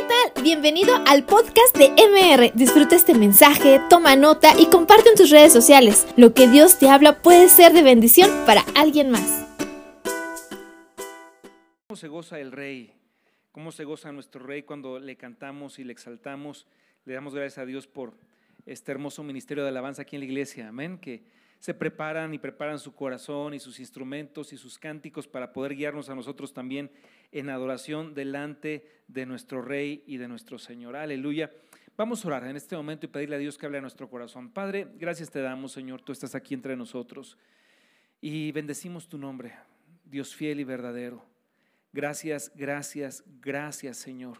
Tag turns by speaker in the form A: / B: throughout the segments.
A: ¿qué tal? Bienvenido al podcast de MR. Disfruta este mensaje, toma nota y comparte en tus redes sociales. Lo que Dios te habla puede ser de bendición para alguien más.
B: ¿Cómo se goza el rey? ¿Cómo se goza nuestro rey cuando le cantamos y le exaltamos? Le damos gracias a Dios por este hermoso ministerio de alabanza aquí en la iglesia. Amén. Que se preparan y preparan su corazón y sus instrumentos y sus cánticos para poder guiarnos a nosotros también en adoración delante de nuestro Rey y de nuestro Señor. Aleluya. Vamos a orar en este momento y pedirle a Dios que hable a nuestro corazón. Padre, gracias te damos, Señor, tú estás aquí entre nosotros y bendecimos tu nombre, Dios fiel y verdadero. Gracias, gracias, gracias, Señor,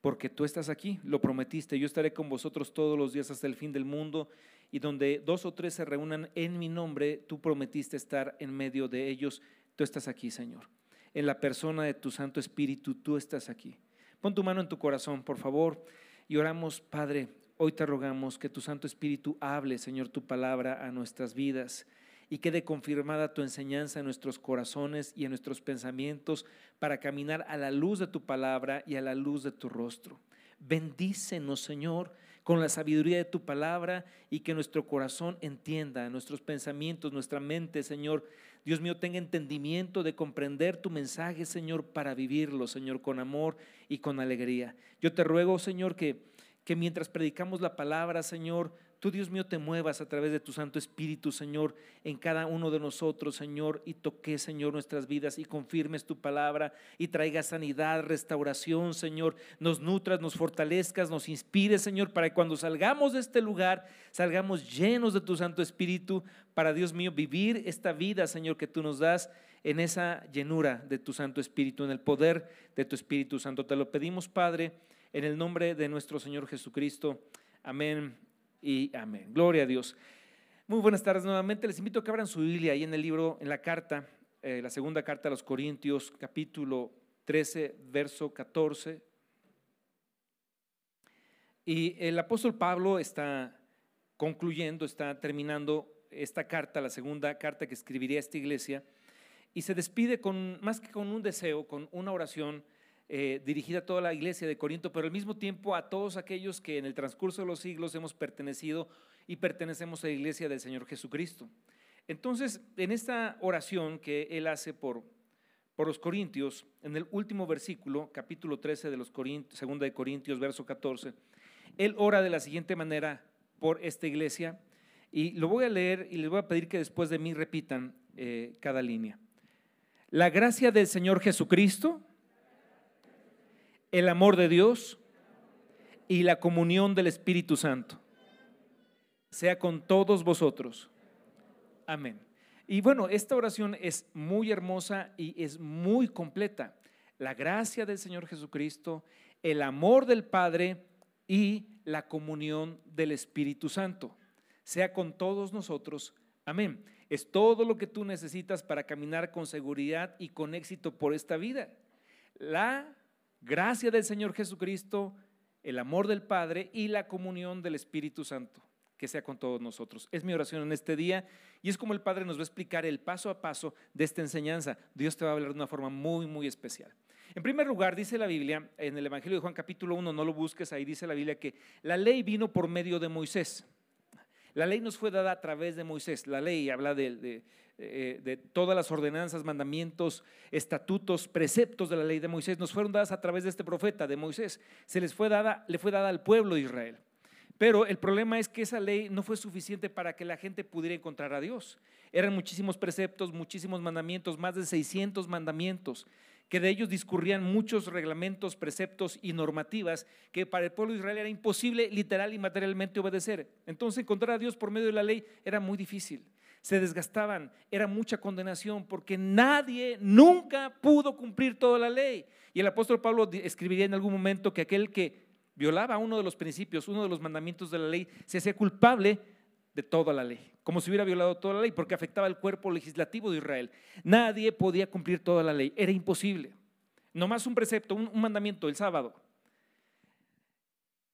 B: porque tú estás aquí, lo prometiste. Yo estaré con vosotros todos los días hasta el fin del mundo y donde dos o tres se reúnan en mi nombre, tú prometiste estar en medio de ellos. Tú estás aquí, Señor. En la persona de tu Santo Espíritu, tú estás aquí. Pon tu mano en tu corazón, por favor, y oramos, Padre, hoy te rogamos que tu Santo Espíritu hable, Señor, tu palabra a nuestras vidas y quede confirmada tu enseñanza en nuestros corazones y en nuestros pensamientos para caminar a la luz de tu palabra y a la luz de tu rostro. Bendícenos, Señor, con la sabiduría de tu palabra y que nuestro corazón entienda, nuestros pensamientos, nuestra mente, Señor. Dios mío, tenga entendimiento de comprender tu mensaje, Señor, para vivirlo, Señor, con amor y con alegría. Yo te ruego, Señor, que, que mientras predicamos la palabra, Señor, tú, Dios mío, te muevas a través de tu Santo Espíritu, Señor, en cada uno de nosotros, Señor, y toques, Señor, nuestras vidas y confirmes tu palabra y traiga sanidad, restauración, Señor, nos nutras, nos fortalezcas, nos inspires, Señor, para que cuando salgamos de este lugar, salgamos llenos de tu Santo Espíritu, para, Dios mío, vivir esta vida, Señor, que tú nos das en esa llenura de tu Santo Espíritu, en el poder de tu Espíritu Santo. Te lo pedimos, Padre, en el nombre de nuestro Señor Jesucristo. Amén y amén. Gloria a Dios. Muy buenas tardes nuevamente. Les invito a que abran su Biblia ahí en el libro, en la carta, eh, la segunda carta a los Corintios, capítulo 13, verso 14. Y el apóstol Pablo está concluyendo, está terminando esta carta, la segunda carta que escribiría esta iglesia, y se despide con, más que con un deseo, con una oración eh, dirigida a toda la iglesia de Corinto, pero al mismo tiempo a todos aquellos que en el transcurso de los siglos hemos pertenecido y pertenecemos a la iglesia del Señor Jesucristo. Entonces, en esta oración que él hace por, por los Corintios, en el último versículo, capítulo 13 de los Corintios, segunda de Corintios, verso 14, él ora de la siguiente manera por esta iglesia y lo voy a leer y les voy a pedir que después de mí repitan eh, cada línea. La gracia del Señor Jesucristo el amor de Dios y la comunión del Espíritu Santo sea con todos vosotros. Amén. Y bueno, esta oración es muy hermosa y es muy completa. La gracia del Señor Jesucristo, el amor del Padre y la comunión del Espíritu Santo. Sea con todos nosotros. Amén. Es todo lo que tú necesitas para caminar con seguridad y con éxito por esta vida. La gracia del Señor Jesucristo, el amor del Padre y la comunión del Espíritu Santo, que sea con todos nosotros. Es mi oración en este día y es como el Padre nos va a explicar el paso a paso de esta enseñanza. Dios te va a hablar de una forma muy, muy especial. En primer lugar, dice la Biblia, en el Evangelio de Juan capítulo 1, no lo busques, ahí dice la Biblia que la ley vino por medio de Moisés. La ley nos fue dada a través de Moisés. La ley habla de, eh, de todas las ordenanzas, mandamientos, estatutos, preceptos de la ley de Moisés, nos fueron dadas a través de este profeta, de Moisés. Se les fue dada, le fue dada al pueblo de Israel. Pero el problema es que esa ley no fue suficiente para que la gente pudiera encontrar a Dios. Eran muchísimos preceptos, muchísimos mandamientos, más de 600 mandamientos, que de ellos discurrían muchos reglamentos, preceptos y normativas que para el pueblo de Israel era imposible literal y materialmente obedecer. Entonces encontrar a Dios por medio de la ley era muy difícil se desgastaban, era mucha condenación, porque nadie nunca pudo cumplir toda la ley. Y el apóstol Pablo escribiría en algún momento que aquel que violaba uno de los principios, uno de los mandamientos de la ley, se hacía culpable de toda la ley, como si hubiera violado toda la ley, porque afectaba el cuerpo legislativo de Israel. Nadie podía cumplir toda la ley, era imposible. Nomás un precepto, un, un mandamiento, el sábado.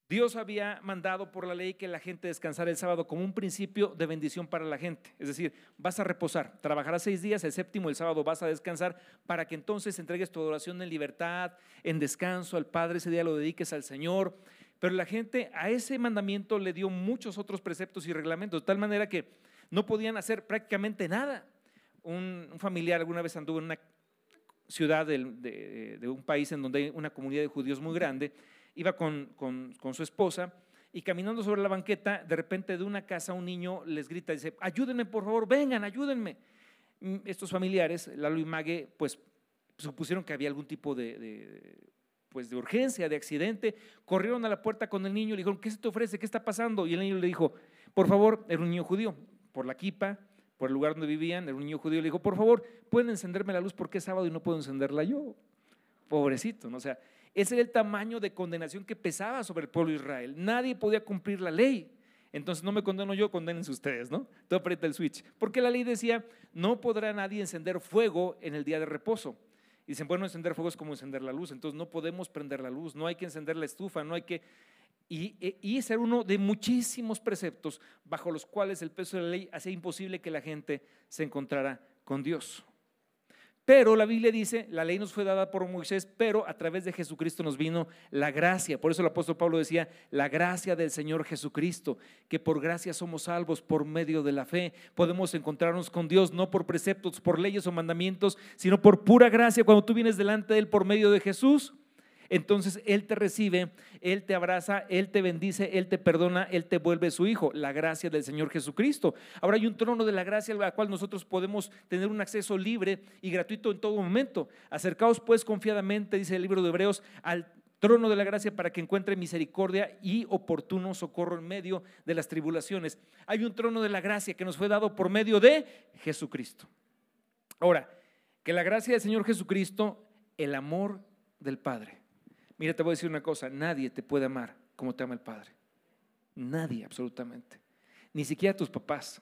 B: Dios había mandado por la ley que la gente descansara el sábado como un principio de bendición para la gente. Es decir, vas a reposar, trabajarás seis días, el séptimo, el sábado vas a descansar para que entonces entregues tu adoración en libertad, en descanso al Padre, ese día lo dediques al Señor. Pero la gente a ese mandamiento le dio muchos otros preceptos y reglamentos, de tal manera que no podían hacer prácticamente nada. Un, familiar alguna vez anduvo en una ciudad de, un país en donde hay una comunidad de judíos muy grande iba con, su esposa y caminando sobre la banqueta, de repente de una casa un niño les grita, dice, ayúdenme por favor, vengan, ayúdenme. Mm, estos familiares, Lalo y Mague, pues supusieron que había algún tipo de, pues, de urgencia, de accidente, corrieron a la puerta con el niño y le dijeron, ¿qué se te ofrece? ¿Qué está pasando? Y el niño le dijo, por favor, era un niño judío, por la kipa, por el lugar donde vivían, era un niño judío, le dijo, por favor, ¿pueden encenderme la luz porque es sábado y no puedo encenderla yo? Pobrecito, ¿no? O sea, ese era el tamaño de condenación que pesaba sobre el pueblo de Israel. Nadie podía cumplir la ley. Entonces no me condeno yo, condenense ustedes, ¿no? Tú aprieta el switch. Porque la ley decía, no podrá nadie encender fuego en el día de reposo. Y dicen, bueno, encender fuego es como encender la luz, entonces no podemos prender la luz, no hay que encender la estufa, no hay que... Y, y ese era uno de muchísimos preceptos bajo los cuales el peso de la ley hacía imposible que la gente se encontrara con Dios. Pero la Biblia dice, la ley nos fue dada por Moisés, pero a través de Jesucristo nos vino la gracia. Por eso el apóstol Pablo decía, la gracia del Señor Jesucristo, que por gracia somos salvos por medio de la fe. Podemos encontrarnos con Dios no por preceptos, por leyes o mandamientos, sino por pura gracia cuando tú vienes delante de Él por medio de Jesús entonces Él te recibe, Él te abraza, Él te bendice, Él te perdona, Él te vuelve su hijo, la gracia del Señor Jesucristo. Ahora hay un trono de la gracia al cual nosotros podemos tener un acceso libre y gratuito en todo momento. Acercaos pues confiadamente, dice el libro de Hebreos, al trono de la gracia para que encuentre misericordia y oportuno socorro en medio de las tribulaciones. Hay un trono de la gracia que nos fue dado por medio de Jesucristo. Ahora, que la gracia del Señor Jesucristo, el amor del Padre Mira, te voy a decir una cosa, nadie te puede amar como te ama el Padre. Nadie, absolutamente. Ni siquiera tus papás,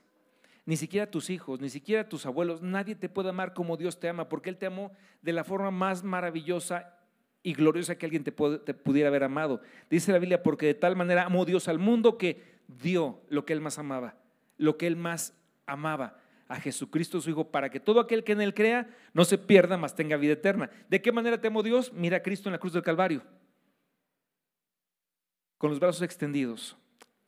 B: ni siquiera tus hijos, ni siquiera tus abuelos. Nadie te puede amar como Dios te ama, porque Él te amó de la forma más maravillosa y gloriosa que alguien te, te pudiera haber amado. Dice la Biblia, porque de tal manera amó Dios al mundo que dio lo que Él más amaba, lo que Él más amaba a Jesucristo su Hijo, para que todo aquel que en Él crea no se pierda, mas tenga vida eterna. ¿De qué manera te amó Dios? Mira a Cristo en la cruz del Calvario, con los brazos extendidos,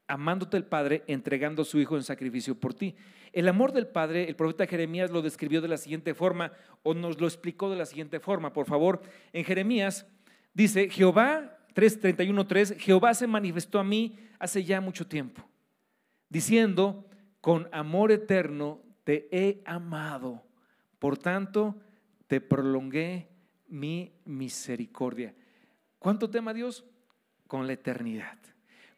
B: amándote el Padre, entregando a su Hijo en sacrificio por ti. El amor del Padre, el profeta Jeremías lo describió de la siguiente forma, o nos lo explicó de la siguiente forma. Por favor, en Jeremías dice, Jehová 3.31.3, Jehová se manifestó a mí hace ya mucho tiempo, diciendo, con amor eterno te he amado, por tanto te prolongué mi misericordia. ¿Cuánto tema Dios? Con la eternidad.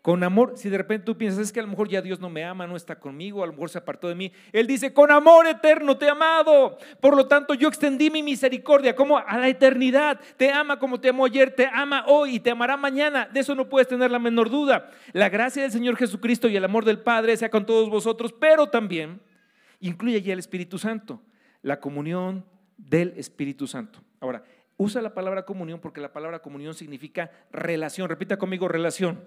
B: Con amor, si de repente tú piensas, es que a lo mejor ya Dios no me ama, no está conmigo, a lo mejor se apartó de mí. Él dice, con amor eterno te he amado. Por lo tanto, yo extendí mi misericordia como a la eternidad. Te ama como te amó ayer, te ama hoy y te amará mañana. De eso no puedes tener la menor duda. La gracia del Señor Jesucristo y el amor del Padre sea con todos vosotros, pero también incluye ya el Espíritu Santo, la comunión del Espíritu Santo. Ahora, usa la palabra comunión porque la palabra comunión significa relación. Repita conmigo, relación.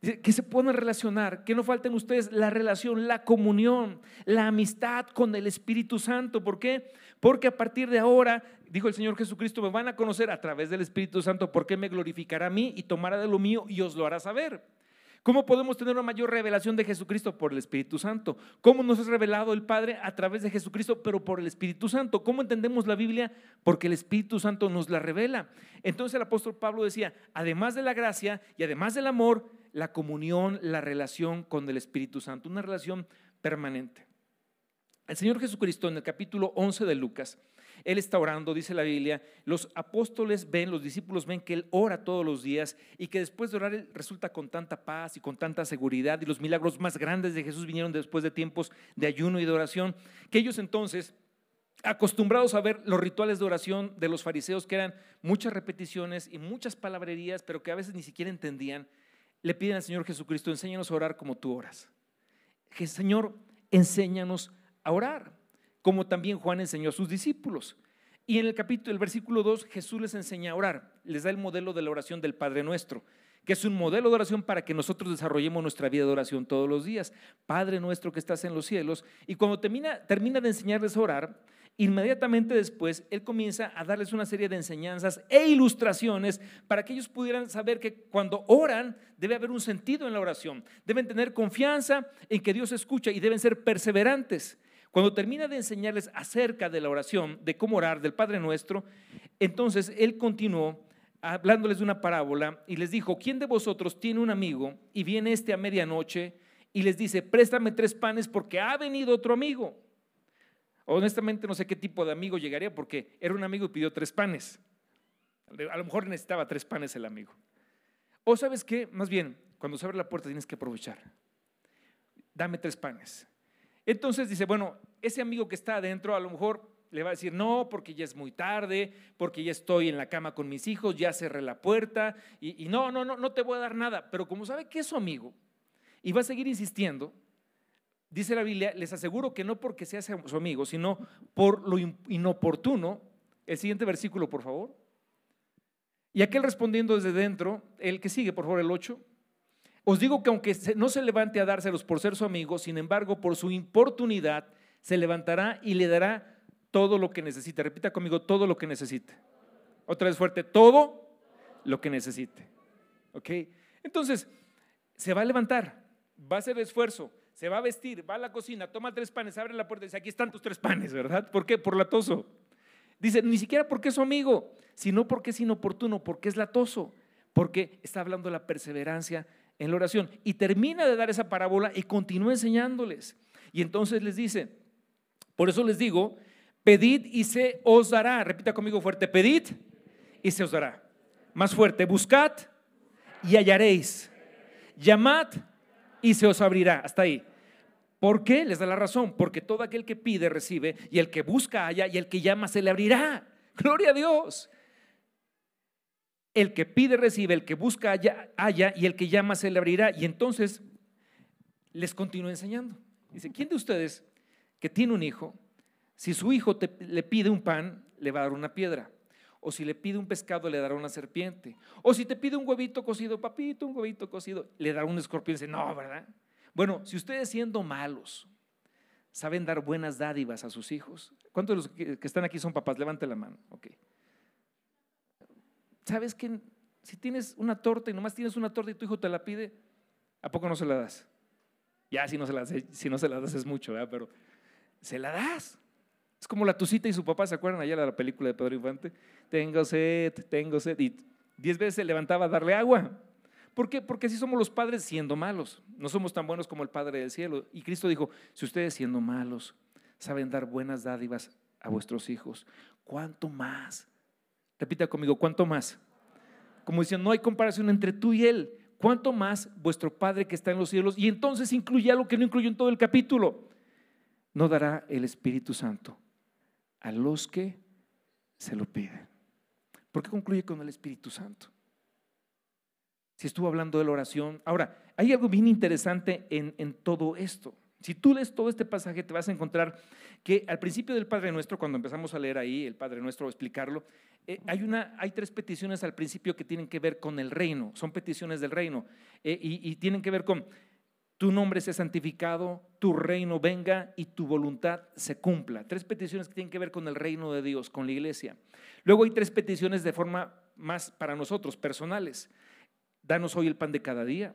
B: Que se puedan relacionar, que no falten ustedes la relación, la comunión, la amistad con el Espíritu Santo. ¿Por qué? Porque a partir de ahora, dijo el Señor Jesucristo, me van a conocer a través del Espíritu Santo porque me glorificará a mí y tomará de lo mío y os lo hará saber. ¿Cómo podemos tener una mayor revelación de Jesucristo? Por el Espíritu Santo. ¿Cómo nos es revelado el Padre? A través de Jesucristo, pero por el Espíritu Santo. ¿Cómo entendemos la Biblia? Porque el Espíritu Santo nos la revela. Entonces el apóstol Pablo decía, además de la gracia y además del amor, la comunión, la relación con el Espíritu Santo, una relación permanente. El Señor Jesucristo en el capítulo 11 de Lucas él está orando, dice la Biblia, los apóstoles ven, los discípulos ven que Él ora todos los días y que después de orar Él resulta con tanta paz y con tanta seguridad y los milagros más grandes de Jesús vinieron después de tiempos de ayuno y de oración, que ellos entonces acostumbrados a ver los rituales de oración de los fariseos, que eran muchas repeticiones y muchas palabrerías, pero que a veces ni siquiera entendían, le piden al Señor Jesucristo, enséñanos a orar como tú oras. Señor, enséñanos a orar como también Juan enseñó a sus discípulos. Y en el capítulo, el versículo 2, Jesús les enseña a orar, les da el modelo de la oración del Padre Nuestro, que es un modelo de oración para que nosotros desarrollemos nuestra vida de oración todos los días. Padre nuestro que estás en los cielos. Y cuando termina, termina de enseñarles a orar, inmediatamente después Él comienza a darles una serie de enseñanzas e ilustraciones para que ellos pudieran saber que cuando oran debe haber un sentido en la oración. Deben tener confianza en que Dios escucha y deben ser perseverantes. Cuando termina de enseñarles acerca de la oración, de cómo orar, del Padre Nuestro, entonces Él continuó hablándoles de una parábola y les dijo, ¿quién de vosotros tiene un amigo y viene este a medianoche y les dice, préstame tres panes porque ha venido otro amigo? Honestamente no sé qué tipo de amigo llegaría porque era un amigo y pidió tres panes. A lo mejor necesitaba tres panes el amigo. O sabes qué, más bien, cuando se abre la puerta tienes que aprovechar. Dame tres panes. Entonces dice, bueno, ese amigo que está adentro a lo mejor le va a decir, no, porque ya es muy tarde, porque ya estoy en la cama con mis hijos, ya cerré la puerta y, no, no, no, no te voy a dar nada. Pero como sabe que es su amigo y va a seguir insistiendo, dice la Biblia, les aseguro que no porque sea su amigo, sino por lo inoportuno. El siguiente versículo, por favor. Y aquel respondiendo desde dentro, el que sigue, por favor, el 8. Os digo que aunque no se levante a dárselos por ser su amigo, sin embargo, por su importunidad, se levantará y le dará todo lo que necesite. Repita conmigo, todo lo que necesite. Otra vez fuerte, todo lo que necesite. ¿Ok? Entonces, se va a levantar, va a hacer esfuerzo, se va a vestir, va a la cocina, toma tres panes, abre la puerta y dice, aquí están tus tres panes, ¿verdad? ¿Por qué? Por latoso. Dice, ni siquiera porque es su amigo, sino porque es inoportuno, porque es latoso, porque está hablando de la perseverancia en la oración. Y termina de dar esa parábola y continúa enseñándoles. Y entonces les dice, por eso les digo, pedid y se os dará. Repita conmigo fuerte, pedid y se os dará. Más fuerte, buscad y hallaréis. Llamad y se os abrirá. Hasta ahí. ¿Por qué? Les da la razón. Porque todo aquel que pide recibe y el que busca halla y el que llama se le abrirá. Gloria a Dios. El que pide recibe, el que busca halla y el que llama se le abrirá. Y entonces les continúa enseñando. Dice, ¿quién de ustedes que tiene un hijo, si su hijo le pide un pan, le va a dar una piedra? O si le pide un pescado, le dará una serpiente. O si te pide un huevito cocido, papito, un huevito cocido, le dará un escorpión. Dice, no, ¿verdad? Bueno, si ustedes siendo malos saben dar buenas dádivas a sus hijos, ¿cuántos de los que están aquí son papás? Levante la mano. Ok. ¿Sabes que si tienes una torta y nomás tienes una torta y tu hijo te la pide, ¿a poco no se la das? Ya, si no se la si no se la das es mucho, ¿verdad? Pero se la das. Es como la Tucita y su papá, ¿se acuerdan allá de la película de Pedro Infante? Tengo sed, tengo sed. Y diez veces se levantaba a darle agua. ¿Por qué? Porque así somos los padres siendo malos. No somos tan buenos como el Padre del cielo. Y Cristo dijo, si ustedes siendo malos saben dar buenas dádivas a vuestros hijos, ¿cuánto más? Repita conmigo, ¿cuánto más? Como diciendo, no hay comparación entre tú y Él. ¿Cuánto más vuestro Padre que está en los cielos? Y entonces incluye algo que no incluyó en todo el capítulo. No dará el Espíritu Santo a los que se lo piden. ¿Por qué concluye con el Espíritu Santo? Si estuvo hablando de la oración. Ahora, hay algo bien interesante en, en todo esto. Si tú lees todo este pasaje, te vas a encontrar que al principio del Padre Nuestro, cuando empezamos a leer ahí el Padre Nuestro, explicarlo, eh, hay, una, hay tres peticiones al principio que tienen que ver con el reino, son peticiones del reino, eh, y, y, tienen que ver con tu nombre sea santificado, tu reino venga y tu voluntad se cumpla. Tres peticiones que tienen que ver con el reino de Dios, con la iglesia. Luego hay tres peticiones de forma más para nosotros, personales. Danos hoy el pan de cada día,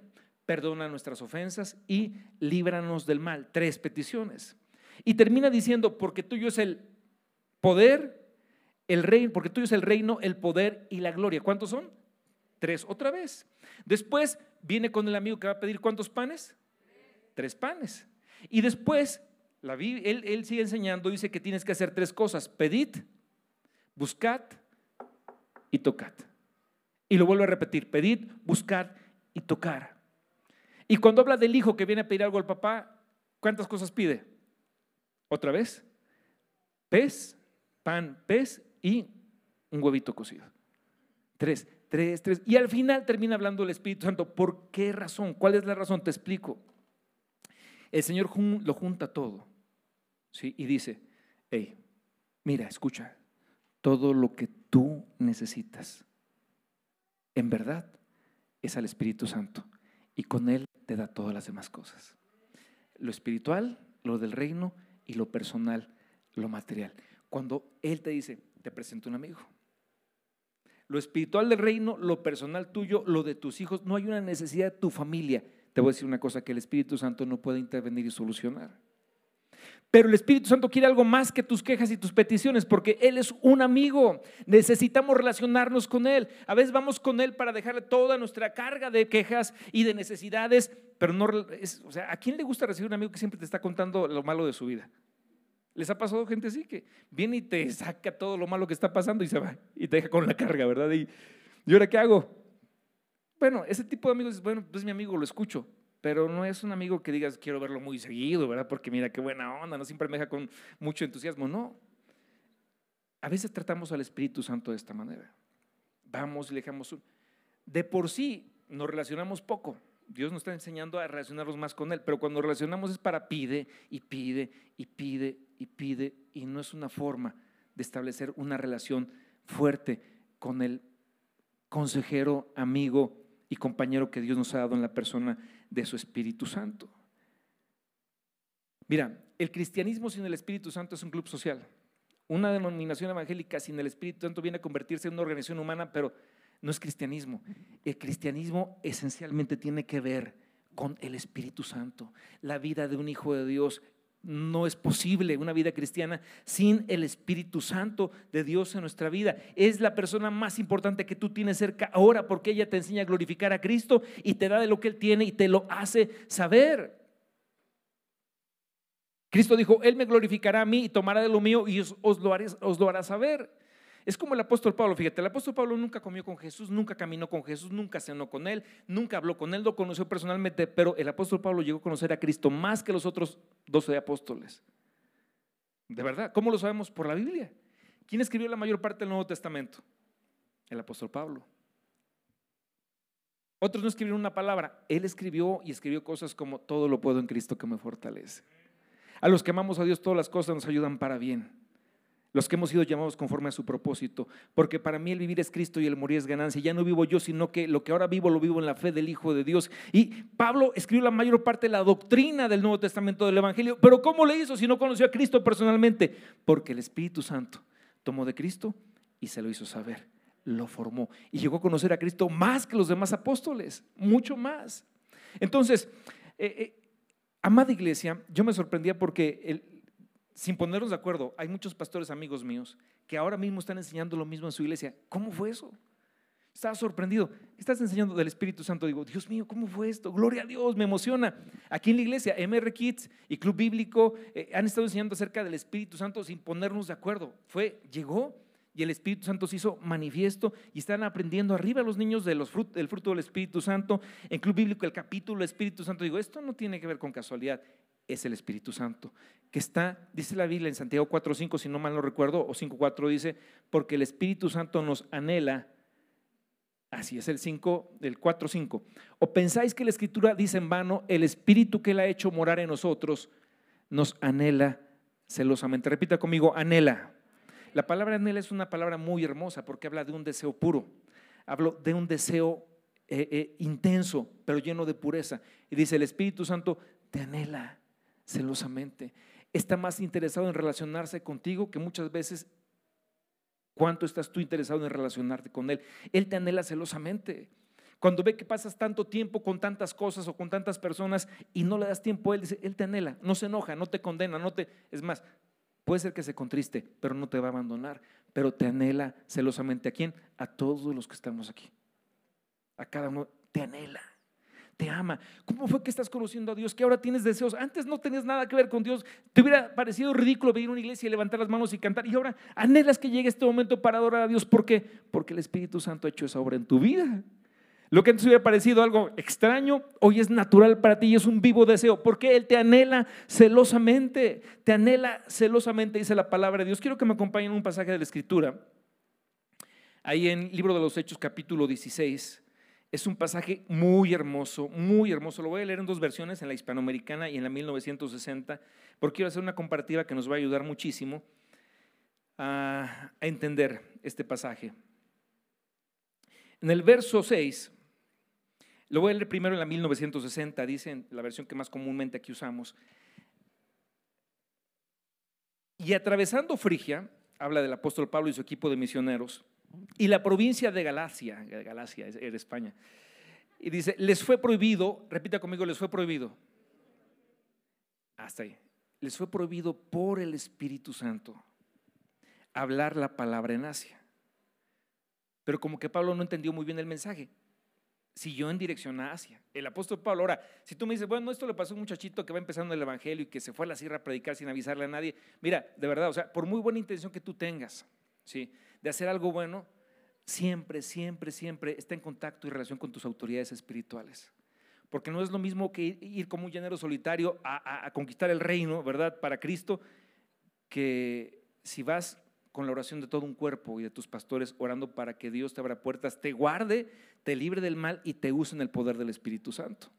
B: perdona nuestras ofensas y líbranos del mal. Tres peticiones. Y termina diciendo, porque tuyo es el poder, el reino, porque tuyo es el reino, el poder y la gloria. ¿Cuántos son? Tres otra vez. Después viene con el amigo que va a pedir cuántos panes? tres panes. Y después, la, él, él sigue enseñando, dice que tienes que hacer tres cosas, pedid, buscad y tocad. Y lo vuelvo a repetir, pedid, buscad y tocar. Y cuando habla del hijo que viene a pedir algo al papá, ¿cuántas cosas pide? Otra vez, pez, pan, pez y un huevito cocido. Tres, tres, tres. Y al final termina hablando el Espíritu Santo. ¿Por qué razón? ¿Cuál es la razón? Te explico. El Señor lo junta todo ¿sí? y dice, hey, mira, escucha, todo lo que tú necesitas, en verdad, es al Espíritu Santo y con Él te da todas las demás cosas. Lo espiritual, lo del reino y lo personal, lo material. Cuando Él te dice, te presento un amigo. Lo espiritual del reino, lo personal tuyo, lo de tus hijos, no hay una necesidad de tu familia. Te voy a decir una cosa que el Espíritu Santo no puede intervenir y solucionar. Pero el Espíritu Santo quiere algo más que tus quejas y tus peticiones, porque Él es un amigo. Necesitamos relacionarnos con Él. A veces vamos con Él para dejarle toda nuestra carga de quejas y de necesidades, pero no, o sea, ¿a quién le gusta recibir un amigo que siempre te está contando lo malo de su vida? ¿Les ha pasado gente así que viene y te saca todo lo malo que está pasando y se va y te deja con la carga, ¿verdad? Y, ¿y ahora qué hago? Bueno, ese tipo de amigos, bueno, pues mi amigo, lo escucho, pero no es un amigo que digas, quiero verlo muy seguido, ¿verdad? Porque mira qué buena onda, no siempre me deja con mucho entusiasmo, no. A veces tratamos al Espíritu Santo de esta manera. Vamos y le dejamos... De por sí nos relacionamos poco. Dios nos está enseñando a relacionarnos más con Él, pero cuando relacionamos es para pide y pide y pide y pide y no es una forma de establecer una relación fuerte con el consejero, amigo y compañero que Dios nos ha dado en la persona de su Espíritu Santo. Mira, el cristianismo sin el Espíritu Santo es un club social. Una denominación evangélica sin el Espíritu Santo viene a convertirse en una organización humana, pero no es cristianismo. El cristianismo esencialmente tiene que ver con el Espíritu Santo. La vida de un hijo de Dios no es posible una vida cristiana sin el Espíritu Santo de Dios en nuestra vida. Es la persona más importante que tú tienes cerca ahora porque ella te enseña a glorificar a Cristo y te da de lo que Él tiene y te lo hace saber. Cristo dijo, Él me glorificará a mí y tomará de lo mío y os, lo, os lo hará saber. Es como el apóstol Pablo, fíjate, el apóstol Pablo nunca comió con Jesús, nunca caminó con Jesús, nunca cenó con él, nunca habló con él, lo conoció personalmente, pero el apóstol Pablo llegó a conocer a Cristo más que los otros doce apóstoles. De verdad, ¿cómo lo sabemos? Por la Biblia. ¿Quién escribió la mayor parte del Nuevo Testamento? El apóstol Pablo. Otros no escribieron una palabra, él escribió y escribió cosas como todo lo puedo en Cristo que me fortalece. A los que amamos a Dios todas las cosas nos ayudan para bien los que hemos sido llamados conforme a su propósito, porque para mí el vivir es Cristo y el morir es ganancia. Ya no vivo yo, sino que lo que ahora vivo lo vivo en la fe del Hijo de Dios. Y Pablo escribió la mayor parte de la doctrina del Nuevo Testamento del Evangelio, pero ¿cómo le hizo si no conoció a Cristo personalmente? Porque el Espíritu Santo tomó de Cristo y se lo hizo saber, lo formó y llegó a conocer a Cristo más que los demás apóstoles, mucho más. Entonces, eh, eh, amada iglesia, yo me sorprendía porque el, sin ponernos de acuerdo, hay muchos pastores amigos míos que ahora mismo están enseñando lo mismo en su iglesia. ¿Cómo fue eso? Estaba sorprendido. Estás enseñando del Espíritu Santo. Digo, Dios mío, ¿cómo fue esto? Gloria a Dios, me emociona. Aquí en la iglesia, MR Kids y Club Bíblico eh, han estado enseñando acerca del Espíritu Santo sin ponernos de acuerdo. Fue, llegó y el Espíritu Santo se hizo manifiesto y están aprendiendo arriba los niños del fruto del Espíritu Santo. En Club Bíblico, el capítulo Espíritu Santo. Digo, esto no tiene que ver con casualidad es el Espíritu Santo, que está, dice la Biblia en Santiago 4.5, si no mal no recuerdo, o 5.4 dice, porque el Espíritu Santo nos anhela, así es el 5, el 4.5, o pensáis que la Escritura dice en vano, el Espíritu que Él ha hecho morar en nosotros, nos anhela celosamente. Repita conmigo, anhela. La palabra anhela es una palabra muy hermosa porque habla de un deseo puro, hablo de un deseo eh, eh, intenso, pero lleno de pureza. Y dice, el Espíritu Santo te anhela celosamente. Está más interesado en relacionarse contigo que muchas veces cuánto estás tú interesado en relacionarte con Él. Él te anhela celosamente. Cuando ve que pasas tanto tiempo con tantas cosas o con tantas personas y no le das tiempo a Él, dice, Él te anhela, no se enoja, no te condena, no te... Es más, puede ser que se contriste, pero no te va a abandonar, pero te anhela celosamente. ¿A quién? A todos los que estamos aquí. A cada uno te anhela te ama. ¿Cómo fue que estás conociendo a Dios? Que ahora tienes deseos. Antes no tenías nada que ver con Dios. Te hubiera parecido ridículo venir a una iglesia y levantar las manos y cantar. Y ahora anhelas que llegue este momento para adorar a Dios. ¿Por qué? Porque el Espíritu Santo ha hecho esa obra en tu vida. Lo que antes hubiera parecido algo extraño, hoy es natural para ti y es un vivo deseo. Porque Él te anhela celosamente. Te anhela celosamente, dice la palabra de Dios. Quiero que me acompañen un pasaje de la Escritura. Ahí en Libro de los Hechos, capítulo 16 es un pasaje muy hermoso, muy hermoso. Lo voy a leer en dos versiones, en la hispanoamericana y en la 1960, porque quiero hacer una comparativa que nos va a ayudar muchísimo a, entender este pasaje. En el verso 6 Lo voy a leer primero en la 1960, dice la versión que más comúnmente aquí usamos. Y atravesando Frigia, habla del apóstol Pablo y su equipo de misioneros, y la provincia de Galacia, Galacia era España, y dice, les fue prohibido, repita conmigo, les fue prohibido. Hasta ahí. Les fue prohibido por el Espíritu Santo hablar la palabra en Asia. Pero como que Pablo no entendió muy bien el mensaje siguió en dirección a Asia. El apóstol Pablo, ahora, si tú me dices, bueno, esto le pasó a un muchachito que va empezando el evangelio y que se fue a la sierra a predicar sin avisarle a nadie, mira, de verdad, o sea, por muy buena intención que tú tengas, ¿sí? De hacer algo bueno, siempre, siempre, siempre está en contacto y relación con tus autoridades espirituales. Porque no es lo mismo que ir como un llanero solitario a, conquistar el reino, ¿verdad? Para Cristo, que si vas con la oración de todo un cuerpo y de tus pastores orando para que Dios te abra puertas, te guarde, te libre del mal y te use en el poder del Espíritu Santo.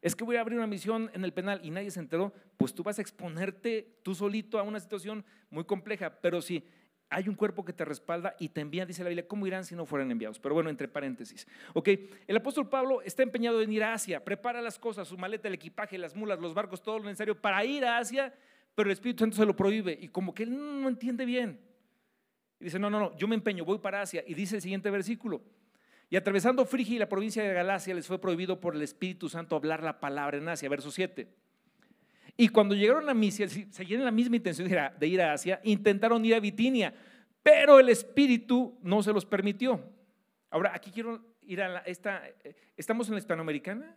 B: Es que voy a abrir una misión en el penal y nadie se enteró, pues tú vas a exponerte tú solito a una situación muy compleja, pero si hay un cuerpo que te respalda y te envía, dice la Biblia, ¿cómo irán si no fueran enviados? Pero bueno, entre paréntesis. Ok, el apóstol Pablo está empeñado en ir a Asia, prepara las cosas, su maleta, el equipaje, las mulas, los barcos, todo lo necesario para ir a Asia pero el Espíritu Santo se lo prohíbe y como que él no entiende bien. Y dice, no, no, no, yo me empeño, voy para Asia. Y dice el siguiente versículo, y atravesando Frigia y la provincia de Galacia les fue prohibido por el Espíritu Santo hablar la palabra en Asia, verso 7. Y cuando llegaron a Misia, seguían la misma intención de ir a Asia, intentaron ir a Bitinia, pero el Espíritu no se los permitió. Ahora, aquí quiero ir a esta, eh, ¿estamos en la hispanoamericana?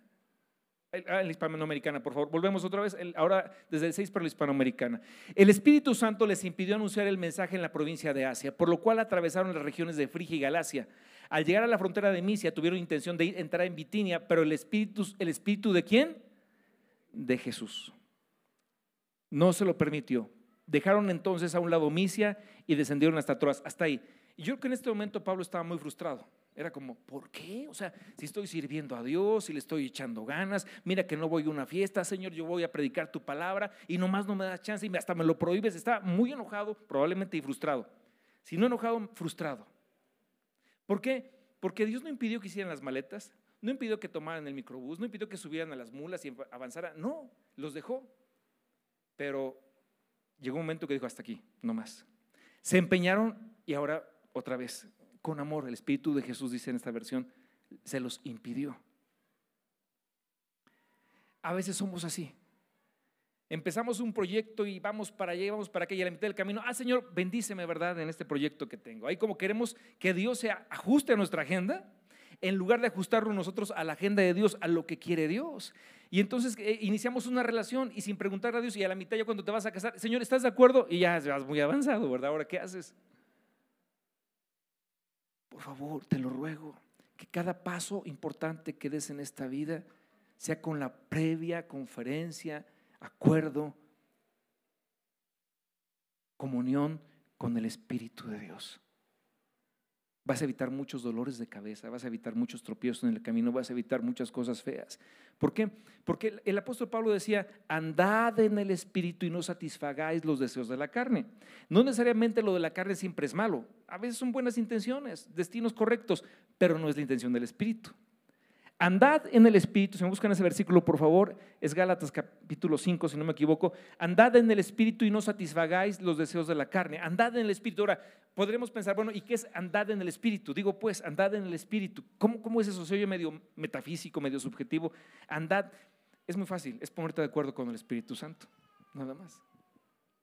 B: Ah, en la hispanoamericana, por favor. Volvemos otra vez, ahora desde el 6 para la hispanoamericana. El Espíritu Santo les impidió anunciar el mensaje en la provincia de Asia, por lo cual atravesaron las regiones de Frigia y Galacia. Al llegar a la frontera de Misia tuvieron intención de entrar en Bitinia, pero el Espíritu, ¿el Espíritu de quién? De Jesús. No se lo permitió. Dejaron entonces a un lado Misia y descendieron hasta Troas. Hasta ahí. Y yo creo que en este momento Pablo estaba muy frustrado. Era como, ¿por qué? O sea, si estoy sirviendo a Dios, si le estoy echando ganas, mira que no voy a una fiesta, Señor, yo voy a predicar tu palabra y nomás no me das chance y hasta me lo prohíbes. Está muy enojado, probablemente y frustrado. Si no enojado, frustrado. ¿Por qué? Porque Dios no impidió que hicieran las maletas, no impidió que tomaran el microbús, no impidió que subieran a las mulas y avanzaran. No, los dejó. Pero llegó un momento que dijo, hasta aquí, no más. Se empeñaron y ahora otra vez con amor. El Espíritu de Jesús dice en esta versión, se los impidió. A veces somos así. Empezamos un proyecto y vamos para allá, vamos para acá y a la mitad del camino, ah Señor, bendíceme, ¿verdad? En este proyecto que tengo. Ahí como queremos que Dios se ajuste a nuestra agenda, en lugar de ajustarnos nosotros a la agenda de Dios, a lo que quiere Dios. Y entonces eh, iniciamos una relación y sin preguntar a Dios y a la mitad ya cuando te vas a casar, Señor, ¿estás de acuerdo? Y ya vas muy avanzado, ¿verdad? Ahora, ¿qué haces? Por favor, te lo ruego, que cada paso importante que des en esta vida sea con la previa conferencia, acuerdo, comunión con el Espíritu de Dios. Vas a evitar muchos dolores de cabeza, vas a evitar muchos tropiezos en el camino, vas a evitar muchas cosas feas. ¿Por qué? Porque el apóstol Pablo decía, andad en el Espíritu y no satisfagáis los deseos de la carne. No necesariamente lo de la carne siempre es malo. A veces son buenas intenciones, destinos correctos, pero no es la intención del Espíritu. Andad en el Espíritu, si me buscan ese versículo, por favor, es Gálatas capítulo 5, si no me equivoco. Andad en el Espíritu y no satisfagáis los deseos de la carne. Andad en el Espíritu. Ahora, podremos pensar, bueno, ¿y qué es andad en el Espíritu? Digo, pues, andad en el Espíritu. ¿Cómo, es eso? Se oye medio metafísico, medio subjetivo. Andad, es muy fácil, es ponerte de acuerdo con el Espíritu Santo, nada más.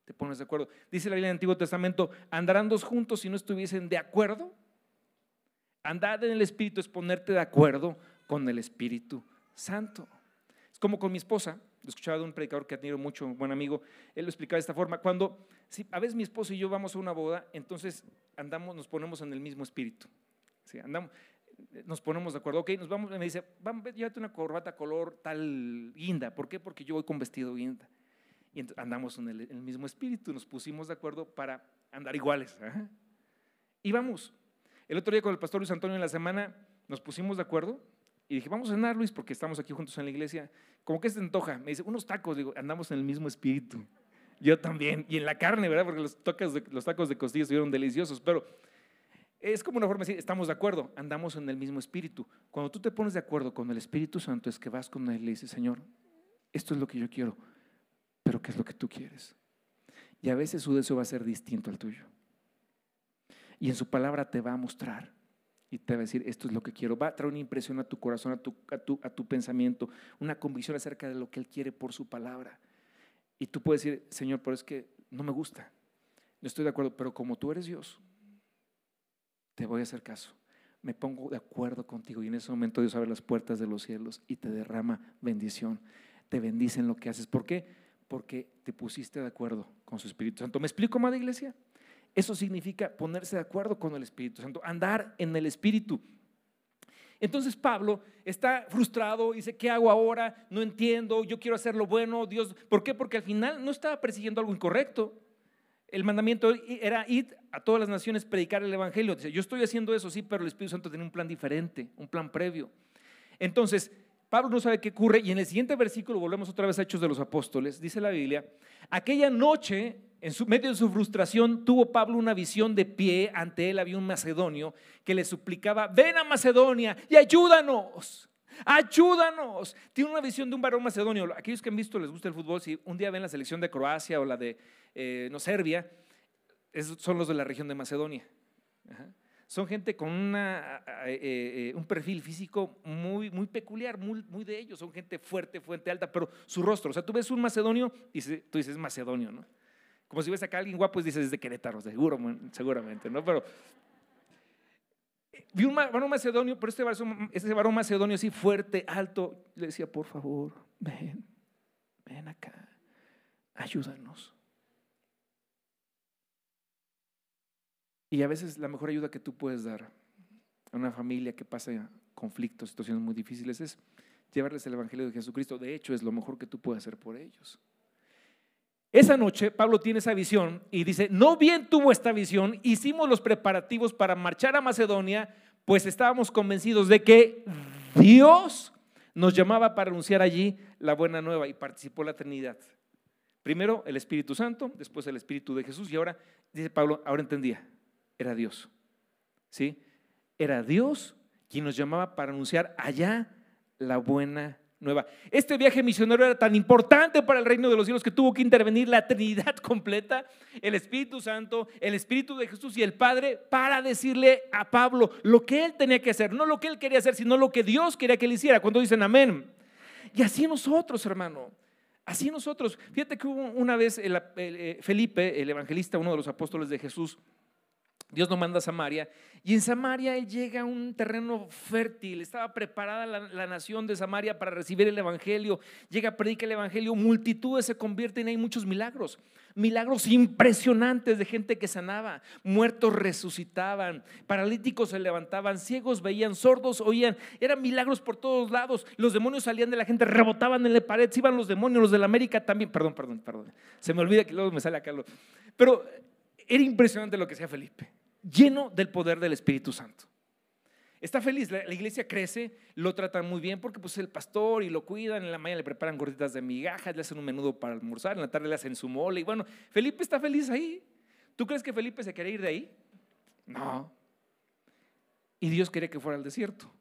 B: Te pones de acuerdo. Dice la Biblia del Antiguo Testamento, andarán dos juntos si no estuviesen de acuerdo. Andad en el Espíritu es ponerte de acuerdo con el Espíritu Santo. Es como con mi esposa, he escuchado de un predicador que admiro mucho, un buen amigo, él lo explicaba de esta forma, cuando si a veces mi esposo y yo vamos a una boda, entonces andamos, nos ponemos en el mismo espíritu. ¿sí? Andamos, nos ponemos de acuerdo, ok, nos vamos, me dice, vamos, llévate una corbata color tal guinda, ¿por qué? Porque yo voy con vestido guinda. Y andamos en el, mismo espíritu, nos pusimos de acuerdo para andar iguales. Y vamos. El otro día con el pastor Luis Antonio en la semana nos pusimos de acuerdo y dije, vamos a cenar, Luis, porque estamos aquí juntos en la iglesia. Como que se antoja. Me dice, unos tacos. Digo, andamos en el mismo espíritu. Yo también. Y en la carne, ¿verdad? Porque los, tacos de, los tacos de costillas estuvieron deliciosos. Pero es como una forma de decir, estamos de acuerdo, andamos en el mismo espíritu. Cuando tú te pones de acuerdo con el Espíritu Santo es que vas con él y le dices, Señor, esto es lo que yo quiero, pero ¿qué es lo que tú quieres? Y a veces su deseo va a ser distinto al tuyo. Y en su palabra te va a mostrar y te va a decir, esto es lo que quiero. Va a traer una impresión a tu corazón, a tu, a tu, a tu pensamiento, una convicción acerca de lo que Él quiere por su palabra. Y tú puedes decir, Señor, pero es que no me gusta, no estoy de acuerdo, pero como tú eres Dios, te voy a hacer caso. Me pongo de acuerdo contigo y en ese momento Dios abre las puertas de los cielos y te derrama bendición. Te bendice en lo que haces. ¿Por qué? Porque te pusiste de acuerdo con su Espíritu Santo. ¿Me explico, amada iglesia? Eso significa ponerse de acuerdo con el Espíritu Santo, andar en el Espíritu. Entonces Pablo está frustrado, dice, ¿qué hago ahora? No entiendo, yo quiero hacer lo bueno, Dios, ¿por qué? Porque al final no estaba persiguiendo algo incorrecto. El mandamiento era ir a todas las naciones, predicar el Evangelio. Dice, yo estoy haciendo eso, sí, pero el Espíritu Santo tenía un plan diferente, un plan previo. Entonces, Pablo no sabe qué ocurre y en el siguiente versículo, volvemos otra vez a Hechos de los Apóstoles, dice la Biblia, aquella noche, en su, medio de su frustración, tuvo Pablo una visión de pie, ante él había un macedonio que le suplicaba, ven a Macedonia y ayúdanos. Ayúdanos. Tiene una visión de un varón macedonio. Aquellos que han visto, les gusta el fútbol, si un día ven la selección de Croacia o la de eh, no, Serbia, son los de la región de Macedonia. Son gente con eh, eh, un perfil físico muy, muy peculiar, muy, muy de ellos. Son gente fuerte, fuente alta, pero su rostro. O sea, tú ves un macedonio y tú dices macedonio, ¿no? Como si ves acá a alguien guapo y dices de Querétaro, seguro, seguramente, ¿no? Pero vi un varón macedonio, pero este varón, este varón macedonio así fuerte, alto, le decía, por favor, ven, ven acá, ayúdanos. Y a veces la mejor ayuda que tú puedes dar a una familia que pasa conflictos, situaciones muy difíciles, es llevarles el Evangelio de Jesucristo. De hecho, es lo mejor que tú puedes hacer por ellos. Esa noche Pablo tiene esa visión y dice, no bien tuvo esta visión, hicimos los preparativos para marchar a Macedonia, pues estábamos convencidos de que Dios nos llamaba para anunciar allí la buena nueva y participó la Trinidad. Primero el Espíritu Santo, después el Espíritu de Jesús y ahora, dice Pablo, ahora entendía, era Dios. ¿Sí? Era Dios quien nos llamaba para anunciar allá la buena Este viaje misionero era tan importante para el reino de los cielos que tuvo que intervenir la Trinidad completa, el Espíritu Santo, el Espíritu de Jesús y el Padre para decirle a Pablo lo que él tenía que hacer, no lo que él quería hacer, sino lo que Dios quería que él hiciera. Cuando dicen amén. Y así nosotros, hermano. Así nosotros. Fíjate que hubo una vez eh, Felipe, el evangelista, uno de los apóstoles de Jesús, Dios nos manda a Samaria y en Samaria él llega a un terreno fértil. Estaba preparada la, nación de Samaria para recibir el Evangelio. Llega, predica el Evangelio, multitudes se convierten, hay muchos milagros. Milagros impresionantes de gente que sanaba, muertos resucitaban, paralíticos se levantaban, ciegos veían, sordos oían. Eran milagros por todos lados. Los demonios salían de la gente, rebotaban en la pared, se iban los demonios, los de la América también. Perdón, perdón, perdón. Se me olvida que luego me sale acá. Pero era impresionante lo que hacía Felipe lleno del poder del Espíritu Santo. Está feliz, la, iglesia crece, lo tratan muy bien porque pues el pastor y lo cuidan, en la mañana le preparan gorditas de migajas, le hacen un menudo para almorzar, en la tarde le hacen su mole y bueno, Felipe está feliz ahí. ¿Tú crees que Felipe se quería ir de ahí? No. Y Dios quería que fuera al desierto.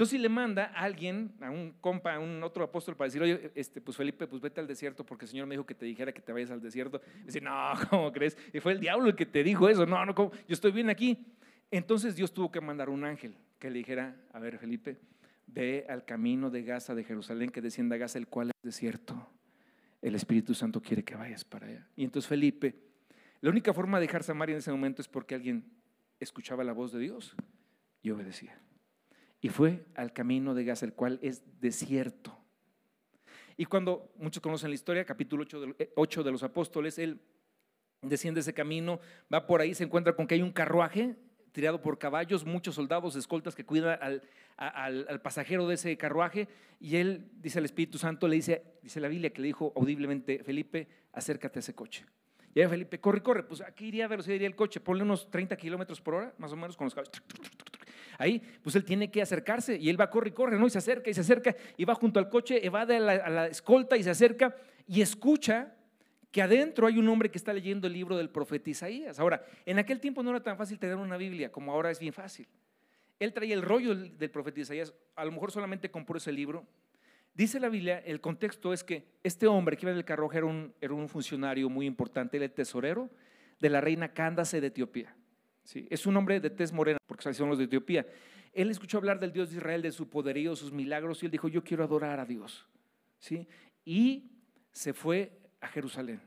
B: Entonces, si le manda a alguien, a un compa, a un otro apóstol para decir, oye, este, pues Felipe, pues vete al desierto porque el Señor me dijo que te dijera que te vayas al desierto. dice, no, ¿cómo crees? Y fue el diablo el que te dijo eso. No, no, ¿cómo? yo estoy bien aquí. Entonces Dios tuvo que mandar un ángel que le dijera, a ver, Felipe, ve al camino de Gaza, de Jerusalén, que descienda a Gaza, el cual es desierto. El Espíritu Santo quiere que vayas para allá. Y entonces Felipe, la única forma de dejar Samaria en ese momento es porque alguien escuchaba la voz de Dios y obedecía y fue al camino de Gaza, el cual es desierto. Y cuando muchos conocen la historia, capítulo 8 de, 8 de los apóstoles, él desciende ese camino, va por ahí, se encuentra con que hay un carruaje tirado por caballos, muchos soldados, escoltas que cuidan al, al, pasajero de ese carruaje, y él, dice el Espíritu Santo, le dice, dice la Biblia que le dijo audiblemente, Felipe, acércate a ese coche. Y ahí Felipe, corre, corre, pues aquí iría a velocidad iría el coche, ponle unos 30 kilómetros por hora, más o menos, con los caballos ahí, pues él tiene que acercarse y él va, corre y corre, ¿no? Y se acerca y se acerca y va junto al coche, evade a la, la escolta y se acerca y escucha que adentro hay un hombre que está leyendo el libro del profeta Isaías. Ahora, en aquel tiempo no era tan fácil tener una Biblia como ahora es bien fácil. Él traía el rollo del profeta Isaías, a lo mejor solamente compró ese libro. Dice la Biblia, el contexto es que este hombre que iba en el carruaje era un, era un funcionario muy importante, era el tesorero de la reina Candace de Etiopía. Es un hombre de tez morena, porque son los de Etiopía. Él escuchó hablar del Dios de Israel, de su poderío, sus milagros, y él dijo, yo quiero adorar a Dios. ¿Sí? Y se fue a Jerusalén.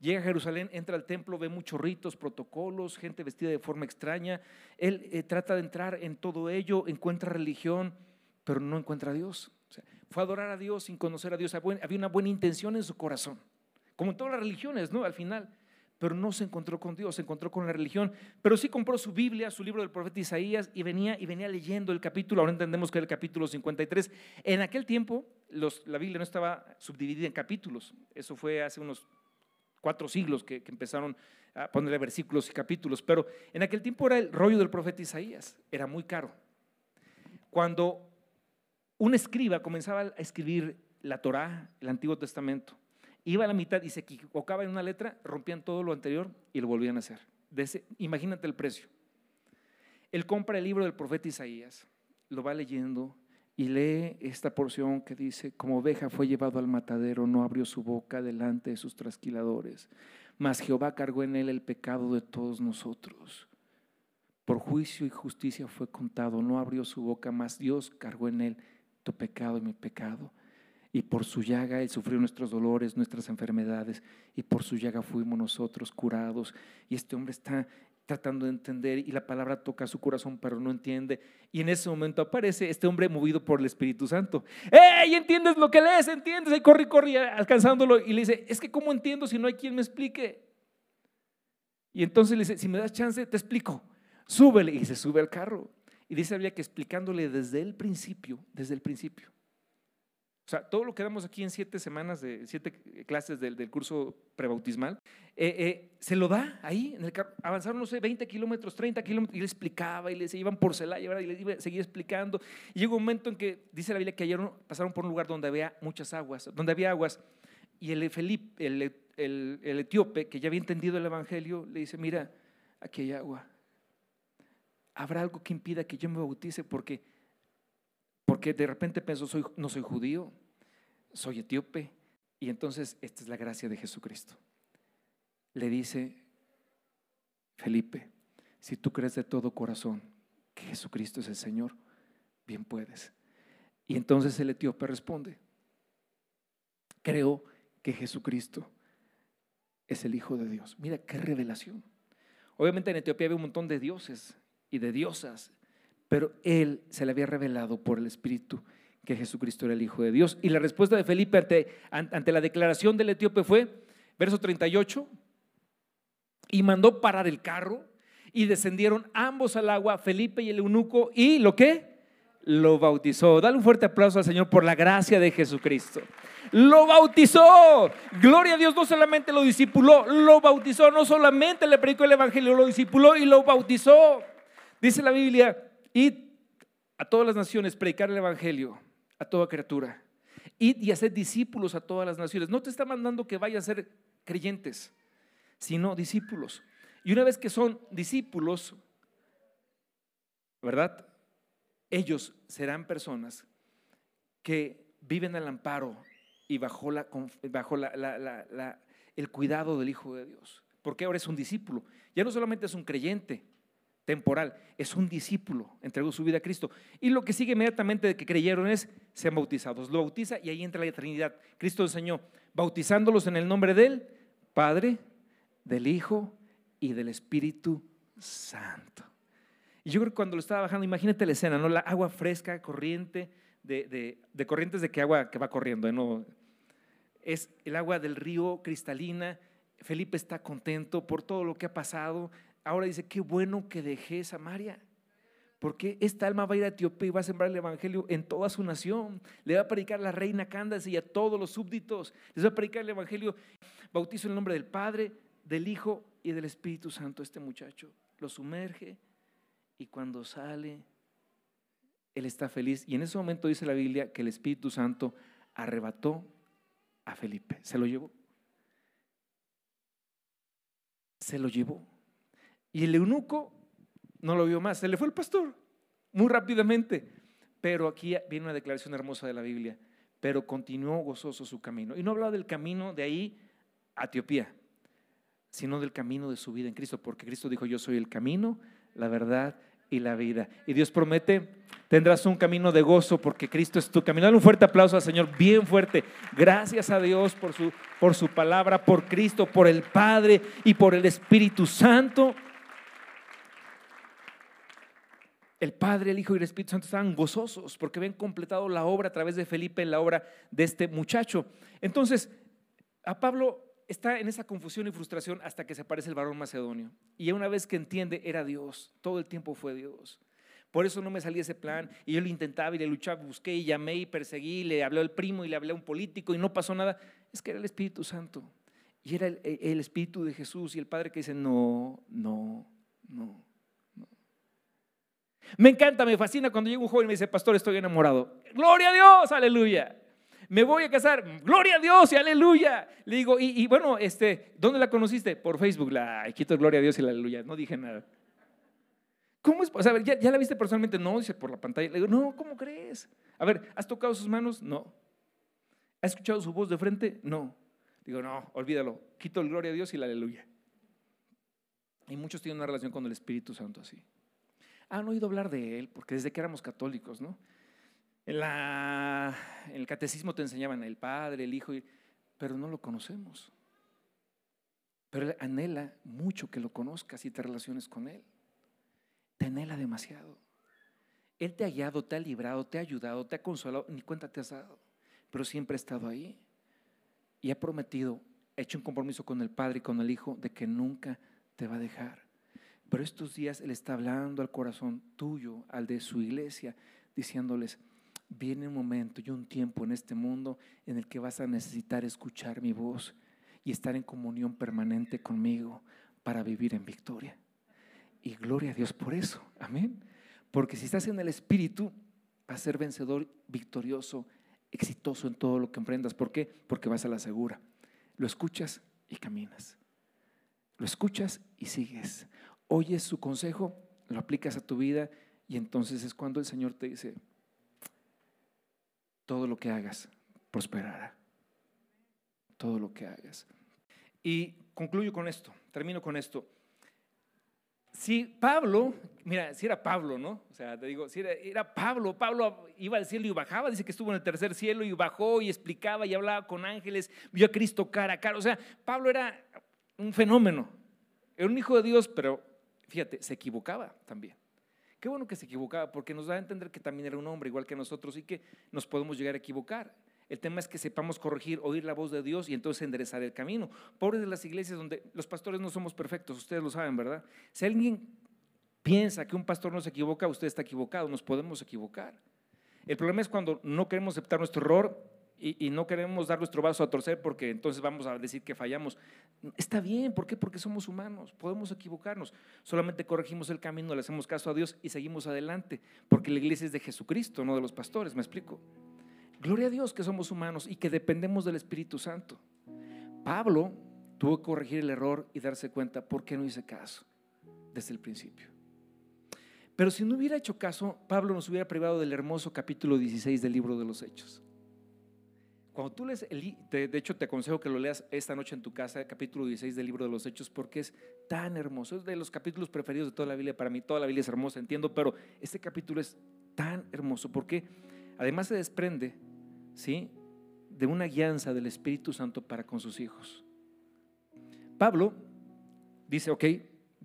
B: Llega a Jerusalén, entra al templo, ve muchos ritos, protocolos, gente vestida de forma extraña. Él eh, trata de entrar en todo ello, encuentra religión, pero no encuentra a Dios. fue a adorar a Dios sin conocer a Dios. Había una buena intención en su corazón, como en todas las religiones, ¿no? Al final. Pero no se encontró con Dios, se encontró con la religión. Pero sí compró su Biblia, su libro del profeta Isaías, y venía, y venía leyendo el capítulo. Ahora entendemos que era el capítulo 53. En aquel tiempo, la Biblia no estaba subdividida en capítulos. Eso fue hace unos cuatro siglos que, empezaron a ponerle versículos y capítulos, pero en aquel tiempo era el rollo del profeta Isaías, era muy caro. Cuando un escriba comenzaba a escribir la Torá, el Antiguo Testamento, iba a la mitad y se equivocaba en una letra, rompían todo lo anterior y lo volvían a hacer. imagínate el precio. Él compra el libro del profeta Isaías, lo va leyendo y lee esta porción que dice, como oveja fue llevado al matadero, no abrió su boca delante de sus trasquiladores, mas Jehová cargó en él el pecado de todos nosotros. Por juicio y justicia fue contado, no abrió su boca, mas Dios cargó en él tu pecado y mi pecado. Y por su llaga Él sufrió nuestros dolores, nuestras enfermedades, y por su llaga fuimos nosotros curados. Y este hombre está tratando de entender y la palabra toca su corazón, pero no entiende. Y en ese momento aparece este hombre movido por el Espíritu Santo. ¡Ey! ¿Entiendes lo que lees? ¿Entiendes? Y corre, corre, alcanzándolo. Y le dice, es que ¿cómo entiendo si no hay quien me explique? Y entonces le dice, si me das chance, te explico. Súbele. Y se sube al carro. Y dice había que explicándole desde el principio, desde el principio. O sea, todo lo que damos aquí en siete semanas, de siete clases del, curso prebautismal, eh, eh, se lo da ahí en el. Avanzaron, no sé, 20 kilómetros, 30 kilómetros, y le explicaba, y le iban por Celaya, y le seguía explicando. Y llegó un momento en que, dice la Biblia, que ayer pasaron por un lugar donde había muchas aguas, donde había aguas, y el Felipe, el, el, el etíope, que ya había entendido el Evangelio, le dice, mira, aquí hay agua. ¿Habrá algo que impida que yo me bautice? Porque porque de repente pensó, soy, no soy judío, soy etíope. Y entonces esta es la gracia de Jesucristo. Le dice, Felipe, si tú crees de todo corazón que Jesucristo es el Señor, bien puedes. Y entonces el etíope responde, creo que Jesucristo es el Hijo de Dios. Mira qué revelación. Obviamente en Etiopía había un montón de dioses y de diosas pero él se le había revelado por el Espíritu que Jesucristo era el Hijo de Dios. Y la respuesta de Felipe ante, ante la declaración del etíope fue, verso 38, y mandó parar el carro y descendieron ambos al agua, Felipe y el eunuco, y lo que lo bautizó. Dale un fuerte aplauso al Señor por la gracia de Jesucristo. Lo bautizó. Gloria a Dios, no solamente lo discipuló, lo bautizó, no solamente le predicó el Evangelio, lo discipuló y lo bautizó. Dice la Biblia Id a todas las naciones, predicar el Evangelio a toda criatura. Id y hacer discípulos a todas las naciones. No te está mandando que vayas a ser creyentes, sino discípulos. Y una vez que son discípulos, ¿verdad? Ellos serán personas que viven al amparo y bajo, la, bajo el cuidado del Hijo de Dios. Porque ahora es un discípulo. Ya no solamente es un creyente, temporal, es un discípulo, entregó su vida a Cristo. Y lo que sigue inmediatamente de que creyeron es, sean bautizados. Lo bautiza y ahí entra la Trinidad. Cristo enseñó, bautizándolos en el nombre del Padre, del Hijo y del Espíritu Santo. Y yo creo que cuando lo estaba bajando, imagínate la escena, ¿no? La agua fresca, corriente, de, de, corrientes de que agua que va corriendo, ¿no? Es el agua del río cristalina. Felipe está contento por todo lo que ha pasado, ahora dice, qué bueno que dejé Samaria. Porque esta alma va a ir a Etiopía y va a sembrar el evangelio en toda su nación. Le va a predicar a la reina Candace y a todos los súbditos. Les va a predicar el evangelio. Bautizo en el nombre del Padre, del Hijo y del Espíritu Santo. Este muchacho lo sumerge y cuando sale, él está feliz. Y en ese momento dice la Biblia que el Espíritu Santo arrebató a Felipe. Se lo llevó. se lo llevó. Y el eunuco no lo vio más, se le fue el pastor muy rápidamente. Pero aquí viene una declaración hermosa de la Biblia. Pero continuó gozoso su camino. Y no hablaba del camino de ahí a Etiopía, sino del camino de su vida en Cristo, porque Cristo dijo, yo soy el camino, la verdad y la vida. Y Dios promete, tendrás un camino de gozo porque Cristo es tu camino. Dale un fuerte aplauso al Señor, bien fuerte. Gracias a Dios por su, por su palabra, por Cristo, por el Padre y por el Espíritu Santo. El Padre, el Hijo y el Espíritu Santo estaban gozosos porque habían completado la obra a través de Felipe, la obra de este muchacho. Entonces, a Pablo está en esa confusión y frustración hasta que se aparece el varón macedonio. Y una vez que entiende, era Dios. Todo el tiempo fue Dios. Por eso no me salía ese plan. Y yo lo intentaba y le luchaba, busqué y llamé y perseguí, le hablé al primo y le hablé a un político y no pasó nada. Es que era el Espíritu Santo. Y era el, el Espíritu de Jesús y el Padre que dice, no, no, no, no. Me encanta, me fascina cuando llega un joven y me dice, pastor, estoy enamorado. Gloria a Dios, aleluya me voy a casar, gloria a Dios y aleluya. Le digo, y, bueno, este, ¿dónde la conociste? Por Facebook, la quito gloria a Dios y aleluya, no dije nada. ¿Cómo es? O sea, ¿ya, ¿ya, la viste personalmente? No, dice por la pantalla. Le digo, no, ¿cómo crees? A ver, ¿has tocado sus manos? No. ¿Has escuchado su voz de frente? No. Digo, no, olvídalo. Quito el gloria a Dios y la aleluya. Y muchos tienen una relación con el Espíritu Santo así. Han oído hablar de él, porque desde que éramos católicos, ¿no? En, el catecismo te enseñaban el Padre, el Hijo, pero no lo conocemos. Pero él anhela mucho que lo conozcas y te relaciones con Él. Te anhela demasiado. Él te ha guiado, te ha librado, te ha ayudado, te ha consolado, ni cuenta te has dado, pero siempre ha estado ahí. Y ha prometido, ha hecho un compromiso con el Padre y con el Hijo de que nunca te va a dejar. Pero estos días Él está hablando al corazón tuyo, al de su iglesia, diciéndoles, viene un momento y un tiempo en este mundo en el que vas a necesitar escuchar mi voz y estar en comunión permanente conmigo para vivir en victoria. Y gloria a Dios por eso. Amén. Porque si estás en el Espíritu, vas a ser vencedor, victorioso, exitoso en todo lo que emprendas. ¿Por qué? Porque vas a la segura. Lo escuchas y caminas. Lo escuchas y sigues. Oyes su consejo, lo aplicas a tu vida y entonces es cuando el Señor te dice, todo lo que hagas prosperará. Todo lo que hagas. Y concluyo con esto, termino con esto. Si Pablo, mira, si era Pablo, ¿no? O sea, te digo, si era, Pablo, Pablo iba al cielo y bajaba, dice que estuvo en el tercer cielo y bajó y explicaba y hablaba con ángeles, vio a Cristo cara a cara. O sea, Pablo era un fenómeno, era un hijo de Dios, pero fíjate, se equivocaba también. Qué bueno que se equivocaba, porque nos da a entender que también era un hombre igual que nosotros y que nos podemos llegar a equivocar. El tema es que sepamos corregir, oír la voz de Dios y entonces enderezar el camino. Pobres de las iglesias donde los pastores no somos perfectos, ustedes lo saben, ¿verdad? Si alguien piensa que un pastor no se equivoca, usted está equivocado, nos podemos equivocar. El problema es cuando no queremos aceptar nuestro error y, no queremos dar nuestro vaso a torcer porque entonces vamos a decir que fallamos. Está bien, ¿por qué? Porque somos humanos, podemos equivocarnos. Solamente corregimos el camino, le hacemos caso a Dios y seguimos adelante, porque la iglesia es de Jesucristo, no de los pastores, ¿me explico? Gloria a Dios que somos humanos y que dependemos del Espíritu Santo. Pablo tuvo que corregir el error y darse cuenta por qué no hice caso desde el principio. Pero si no hubiera hecho caso, Pablo nos hubiera privado del hermoso capítulo 16 del libro de los Hechos. Cuando tú lees, de hecho te aconsejo que lo leas esta noche en tu casa, capítulo 16 del libro de los Hechos, porque es tan hermoso. Es de los capítulos preferidos de toda la Biblia. Para mí toda la Biblia es hermosa, entiendo, pero este capítulo es tan hermoso porque además se desprende, ¿sí? De una guianza del Espíritu Santo para con sus hijos. Pablo dice, ok,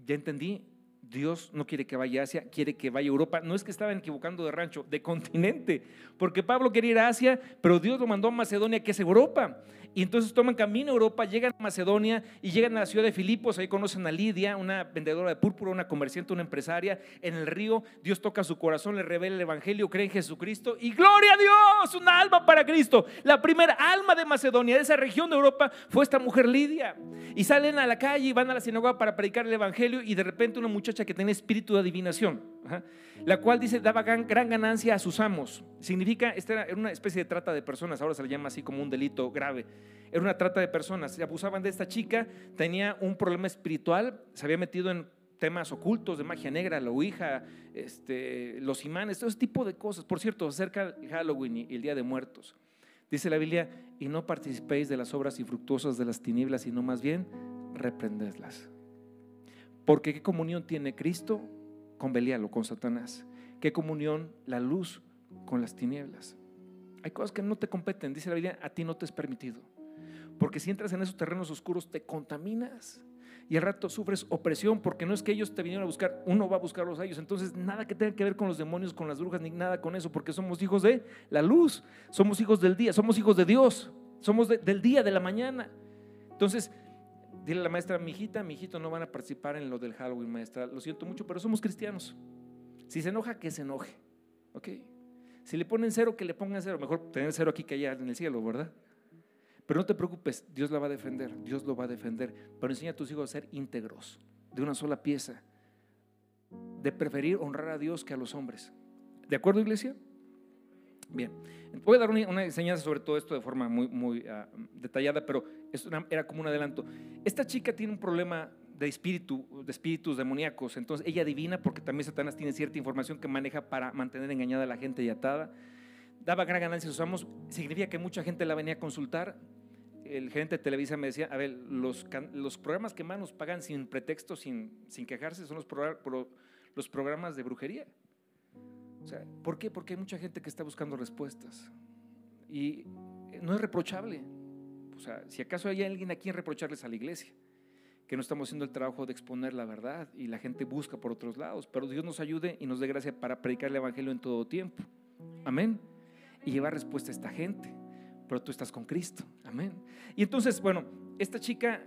B: ya entendí, Dios no quiere que vaya a Asia, quiere que vaya a Europa. No es que estaban equivocando de rancho, de continente, porque Pablo quería ir a Asia, pero Dios lo mandó a Macedonia, que es Europa. Y entonces toman camino a Europa, llegan a Macedonia y llegan a la ciudad de Filipos. Ahí conocen a Lidia, una vendedora de púrpura, una comerciante, una empresaria. En el río, Dios toca su corazón, le revela el evangelio, cree en Jesucristo y gloria a Dios, una alma para Cristo. La primera alma de Macedonia, de esa región de Europa, fue esta mujer Lidia. Y salen a la calle y van a la sinagoga para predicar el evangelio. Y de repente una muchacha muchacha que tiene espíritu de adivinación, la cual dice daba gran, ganancia a sus amos. Significa, esta era una especie de trata de personas, ahora se le llama así como un delito grave. Era una trata de personas, se abusaban de esta chica, tenía un problema espiritual, se había metido en temas ocultos de magia negra, la ouija, este, los imanes, todo ese tipo de cosas. Por cierto, acerca el Halloween y el Día de Muertos. Dice la Biblia, y no participéis de las obras infructuosas de las tinieblas, sino más bien reprendedlas. Porque ¿qué comunión tiene Cristo con Belial o con Satanás? ¿Qué comunión la luz con las tinieblas? Hay cosas que no te competen, dice la Biblia, a ti no te es permitido. Porque si entras en esos terrenos oscuros te contaminas y al rato sufres opresión porque no es que ellos te vinieron a buscar, uno va a buscarlos a ellos. Entonces, nada que tenga que ver con los demonios, con las brujas, ni nada con eso, porque somos hijos de la luz, somos hijos del día, somos hijos de Dios, somos del día, de la mañana. Entonces, Dile a la maestra, mi hijita, mi hijito no van a participar en lo del Halloween, maestra. Lo siento mucho, pero somos cristianos. Si se enoja, que se enoje. ¿Ok? Si le ponen cero, que le pongan cero. Mejor tener cero aquí que allá en el cielo, ¿verdad? Pero no te preocupes, Dios la va a defender, Dios lo va a defender. Pero enseña a tus hijos a ser íntegros, de una sola pieza. De preferir honrar a Dios que a los hombres. ¿De acuerdo, iglesia? Bien, voy a dar una, enseñanza sobre todo esto de forma muy, ah, detallada, pero era como un adelanto. Esta chica tiene un problema de espíritu, de espíritus demoníacos, entonces ella adivina porque también Satanás tiene cierta información que maneja para mantener engañada a la gente y atada. Daba gran ganancia a sus significa que mucha gente la venía a consultar. El gerente de Televisa me decía, a ver, los, programas que más nos pagan sin pretexto, sin, quejarse, son los programas de brujería. O sea, ¿por qué? Porque hay mucha gente que está buscando respuestas. Y no es reprochable. O sea, si acaso hay alguien a quien reprocharles a la iglesia, que no estamos haciendo el trabajo de exponer la verdad y la gente busca por otros lados, pero Dios nos ayude y nos dé gracia para predicar el Evangelio en todo tiempo. Amén. Y llevar respuesta a esta gente. Pero tú estás con Cristo. Amén. Y entonces, bueno, esta chica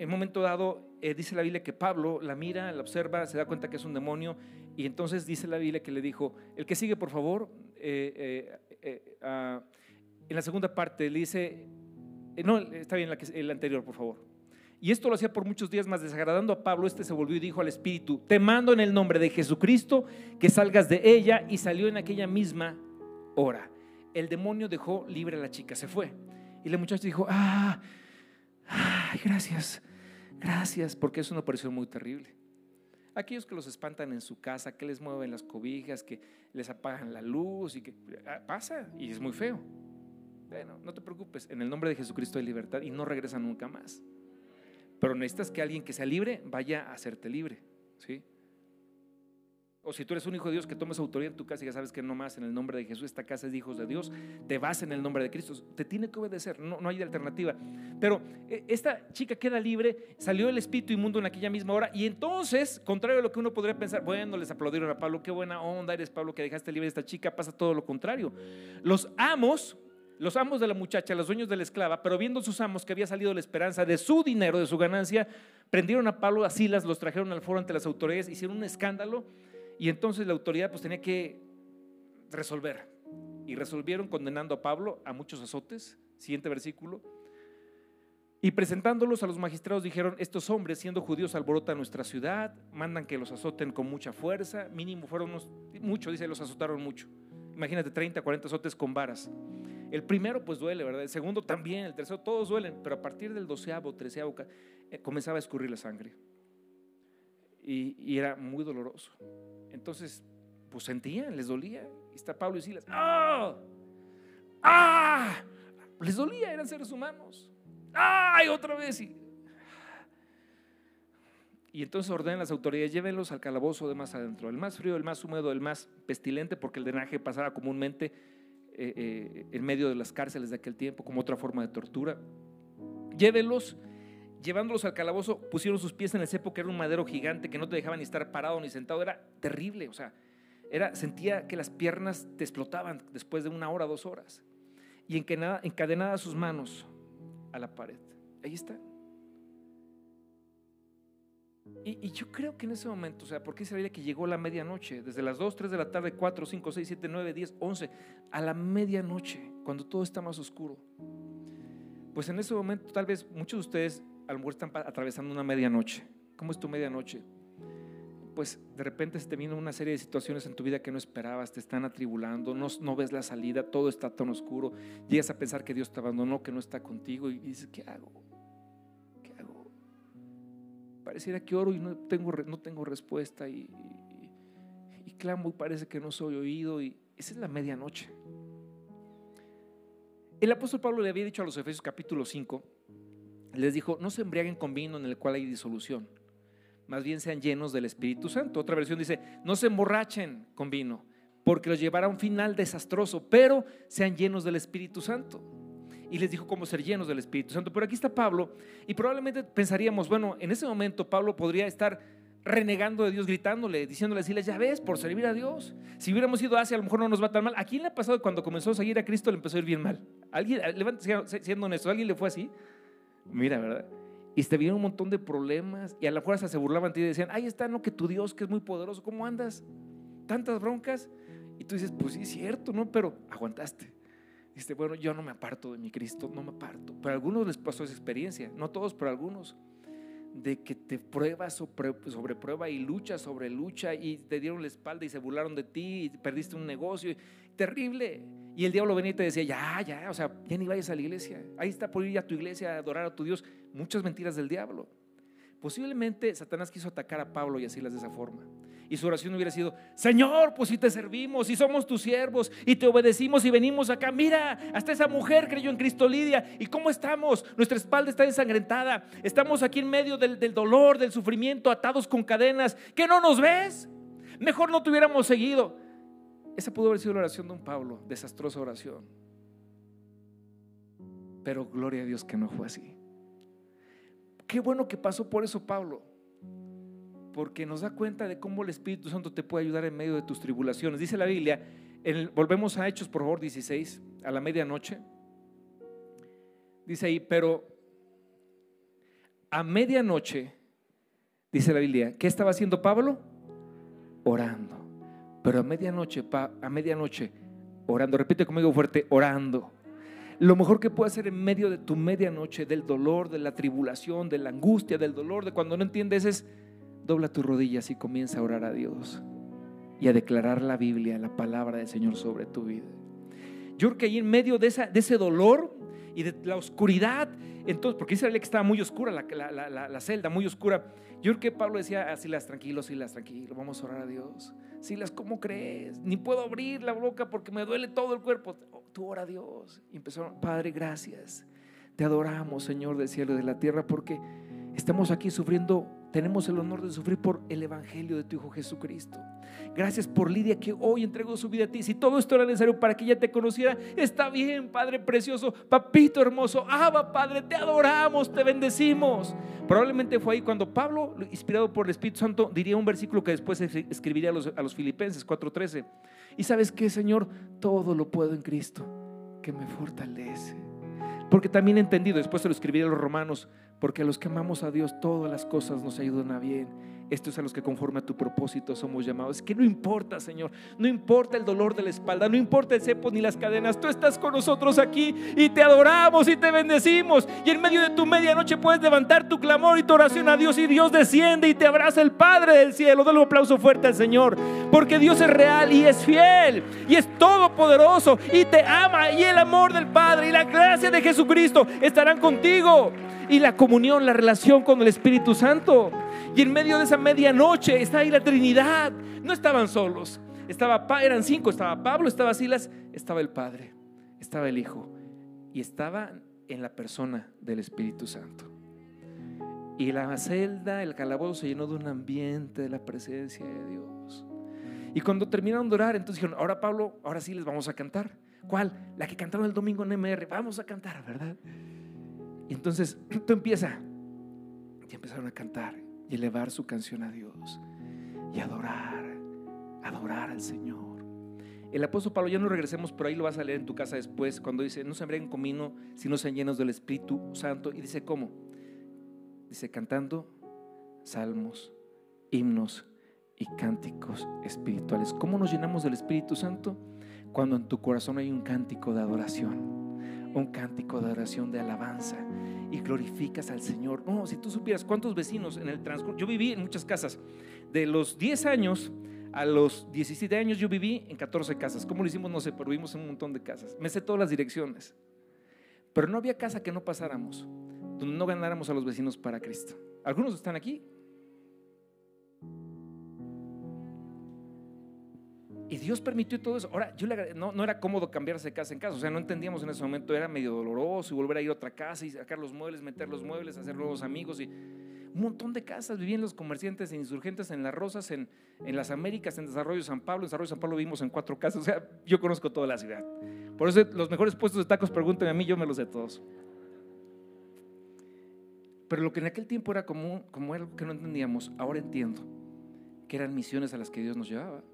B: en momento dado, eh, dice la Biblia que Pablo la mira, la observa, se da cuenta que es un demonio y entonces dice la Biblia que le dijo, el que sigue, por favor, eh, eh, ah, en la segunda parte le dice, no, está bien el anterior, por favor. Y esto lo hacía por muchos días más, desagradando a Pablo, este se volvió y dijo al Espíritu, te mando en el nombre de Jesucristo que salgas de ella y salió en aquella misma hora. El demonio dejó libre a la chica, se fue. Y la muchacha dijo, ah, gracias. Gracias, porque eso no pareció muy terrible. Aquellos que los espantan en su casa, que les mueven las cobijas, que les apagan la luz y que ah, pasa y es muy feo. Bueno, no te preocupes, en el nombre de Jesucristo hay libertad y no regresa nunca más. Pero necesitas que alguien que sea libre vaya a hacerte libre, ¿sí? O si tú eres un hijo de Dios que tomes autoridad en tu casa ya sabes que no más en el nombre de Jesús, esta casa es de hijos de Dios, te vas en el nombre de Cristo, te tiene que obedecer, no, no hay alternativa. Pero eh, esta chica queda libre, salió el espíritu inmundo en aquella misma hora y entonces, contrario a lo que uno podría pensar, bueno, les aplaudieron a Pablo, qué buena onda eres Pablo que dejaste libre a esta chica, pasa todo lo contrario. Los amos los amos de la muchacha, los dueños de la esclava, pero viendo sus amos que había salido la esperanza de su dinero, de su ganancia, prendieron a Pablo a Silas, los trajeron al foro ante las autoridades, hicieron un escándalo y entonces la autoridad pues tenía que resolver. Y resolvieron condenando a Pablo a muchos azotes. Siguiente versículo. Y presentándolos a los magistrados dijeron, estos hombres siendo judíos alborotan nuestra ciudad, mandan que los azoten con mucha fuerza, mínimo fueron unos, mucho, dice, los azotaron mucho. Imagínate 30, 40 azotes con varas. El primero pues duele, ¿verdad? El segundo también, el tercero, todos duelen, pero a partir del doceavo, treceavo, eh, comenzaba a escurrir la sangre. Y, era muy doloroso. Entonces, pues sentían, les dolía. Y está Pablo y Silas. ¡Ah! ¡Ah! Les dolía, eran seres humanos. ¡Ay, otra vez! Y, y entonces ordenan las autoridades, llévenlos al calabozo de más adentro, el más frío, el más húmedo, el más pestilente, porque el drenaje pasaba comúnmente eh, eh, en medio de las cárceles de aquel tiempo como otra forma de tortura. Llévenlos llevándolos al calabozo, pusieron sus pies en el cepo, que era un madero gigante que no te dejaba ni estar parado ni sentado. Era terrible, o sea, era, sentía que las piernas te explotaban después de una hora, dos horas. Y encadenadas sus manos a la pared. Ahí está. Y, yo creo que en ese momento, o sea, porque se veía que llegó la medianoche, desde las 2, 3 de la tarde, 4, 5, 6, 7, 9, 10, 11, a la medianoche, cuando todo está más oscuro. Pues en ese momento, tal vez muchos de ustedes a lo mejor están atravesando una medianoche. ¿Cómo es tu medianoche? pues de repente se te viene una serie de situaciones en tu vida que no esperabas, te están atribulando, no, no ves la salida, todo está tan oscuro, llegas a pensar que Dios te abandonó, que no está contigo y dices, ¿qué hago? ¿Qué hago? Pareciera que oro y no tengo, no tengo respuesta y, y, y clamo y parece que no soy oído y esa es la medianoche. El apóstol Pablo le había dicho a los Efesios capítulo 5, les dijo, no se embriaguen con vino en el cual hay disolución, más bien sean llenos del Espíritu Santo. Otra versión dice, no se emborrachen con vino, porque los llevará a un final desastroso, pero sean llenos del Espíritu Santo. Y les dijo cómo ser llenos del Espíritu Santo. Pero aquí está Pablo, y probablemente pensaríamos, bueno, en ese momento Pablo podría estar renegando de Dios, gritándole, diciéndole así, ya ves, por servir a Dios. Si hubiéramos ido a Asia, a lo mejor no nos va tan mal. ¿A quién le ha pasado cuando comenzó a seguir a Cristo le empezó a ir bien mal? ¿Alguien, siendo honesto, ¿alguien le fue así? Mira, ¿verdad? Y te vieron un montón de problemas y a la fuerza se burlaban de ti y decían, ahí está, no, que tu Dios, que es muy poderoso, ¿cómo andas? Tantas broncas. Y tú dices, pues sí, es cierto, ¿no? Pero aguantaste. Dice, bueno, yo no me aparto de mi Cristo, no me aparto. Pero a algunos les pasó esa experiencia, no todos, pero a algunos de que te pruebas sobre, prueba y lucha sobre lucha y te dieron la espalda y se burlaron de ti y perdiste un negocio. Terrible. Y el diablo venía y te decía, ya, ya, o sea, ya ni vayas a la iglesia. Ahí está por ir a tu iglesia a adorar a tu Dios. Muchas mentiras del diablo. Posiblemente Satanás quiso atacar a Pablo y así las de esa forma. Y su oración hubiera sido, Señor, pues si te servimos, si somos tus siervos y te obedecimos y venimos acá, mira, hasta esa mujer creyó en Cristo Lidia. ¿Y cómo estamos? Nuestra espalda está ensangrentada. Estamos aquí en medio del, del dolor, del sufrimiento, atados con cadenas. ¿Que no nos ves? Mejor no te hubiéramos seguido. Esa pudo haber sido la oración de un Pablo, desastrosa oración. Pero gloria a Dios que no fue así. Qué bueno que pasó por eso Pablo porque nos da cuenta de cómo el Espíritu Santo te puede ayudar en medio de tus tribulaciones. Dice la Biblia, volvemos a Hechos, por favor, 16, a la medianoche. Dice ahí, pero a medianoche, dice la Biblia, ¿qué estaba haciendo Pablo? Orando. Pero a medianoche, a medianoche, orando. Repite conmigo fuerte, orando. Lo mejor que puede hacer en medio de tu medianoche, del dolor, de la tribulación, de la angustia, del dolor, de cuando no entiendes, es dobla tus rodillas y comienza a orar a Dios y a declarar la Biblia, la palabra del Señor sobre tu vida. Yo creo que ahí en medio de, ese dolor y de la oscuridad, entonces, porque dice que estaba muy oscura la, celda, muy oscura. Yo creo que Pablo decía, así ah, las tranquilo, las tranquilo, vamos a orar a Dios. Silas, ¿cómo crees? Ni puedo abrir la boca porque me duele todo el cuerpo. Oh, tú ora a Dios. Y empezó, Padre, gracias. Te adoramos, Señor del cielo y de la tierra, porque estamos aquí sufriendo tenemos el honor de sufrir por el Evangelio de tu Hijo Jesucristo. Gracias por Lidia que hoy entregó su vida a ti. Si todo esto era necesario para que ella te conociera, está bien, Padre precioso, papito hermoso. Abba, Padre, te adoramos, te bendecimos. Probablemente fue ahí cuando Pablo, inspirado por el Espíritu Santo, diría un versículo que después escribiría a los, a los Filipenses 4:13. Y sabes que, Señor, todo lo puedo en Cristo, que me fortalece. Porque también he entendido, después se lo escribiré a los romanos, porque los que amamos a Dios todas las cosas nos ayudan a bien. Estos a los que conforme a tu propósito somos llamados. Que no importa, Señor, no importa el dolor de la espalda, no importa el cepo ni las cadenas. Tú estás con nosotros aquí y te adoramos y te bendecimos. Y en medio de tu medianoche puedes levantar tu clamor y tu oración a Dios y Dios desciende y te abraza el Padre del cielo. Dale un aplauso fuerte al Señor, porque Dios es real y es fiel y es todopoderoso y te ama y el amor del Padre y la gracia de Jesucristo estarán contigo y la comunión, la relación con el Espíritu Santo. Y en medio de esa medianoche está ahí la Trinidad. No estaban solos. Estaba, eran cinco. Estaba Pablo, estaba Silas, estaba el Padre, estaba el Hijo. Y estaba en la persona del Espíritu Santo. Y la celda, el calabozo se llenó de un ambiente de la presencia de Dios. Y cuando terminaron de orar, entonces dijeron, ahora Pablo, ahora sí les vamos a cantar. ¿Cuál? La que cantaron el domingo en MR. Vamos a cantar, ¿verdad? Y entonces tú empieza. Y empezaron a cantar y elevar su canción a Dios y adorar, adorar al Señor. El apóstol Pablo, ya no regresemos, por ahí lo vas a leer en tu casa después, cuando dice, no se embriaguen con vino, sino sean llenos del Espíritu Santo. Y dice, ¿cómo? Dice, cantando salmos, himnos y cánticos espirituales. ¿Cómo nos llenamos del Espíritu Santo? Cuando en tu corazón hay un cántico de adoración un cántico de oración, de alabanza y glorificas al Señor. No, si tú supieras cuántos vecinos en el transcurso, yo viví en muchas casas, de los 10 años a los 17 años yo viví en 14 casas. ¿Cómo lo hicimos? No sé, pero vivimos en un montón de casas. Me sé todas las direcciones. Pero no había casa que no pasáramos, donde no ganáramos a los vecinos para Cristo. Algunos están aquí. Y Dios permitió todo eso. Ahora, yo le, no, no, era cómodo cambiarse de casa en casa. O sea, no entendíamos en ese momento. Era medio doloroso y volver a ir a otra casa y sacar los muebles, meter los muebles, hacer nuevos amigos. Y un montón de casas. Vivían los comerciantes e insurgentes en Las Rosas, en, en las Américas, en Desarrollo San Pablo. En Desarrollo San Pablo vivimos en cuatro casas. O sea, yo conozco toda la ciudad. Por eso los mejores puestos de tacos, pregúntenme a mí, yo me los sé todos. Pero lo que en aquel tiempo era como, como algo que no entendíamos, ahora entiendo que eran misiones a las que Dios nos llevaba.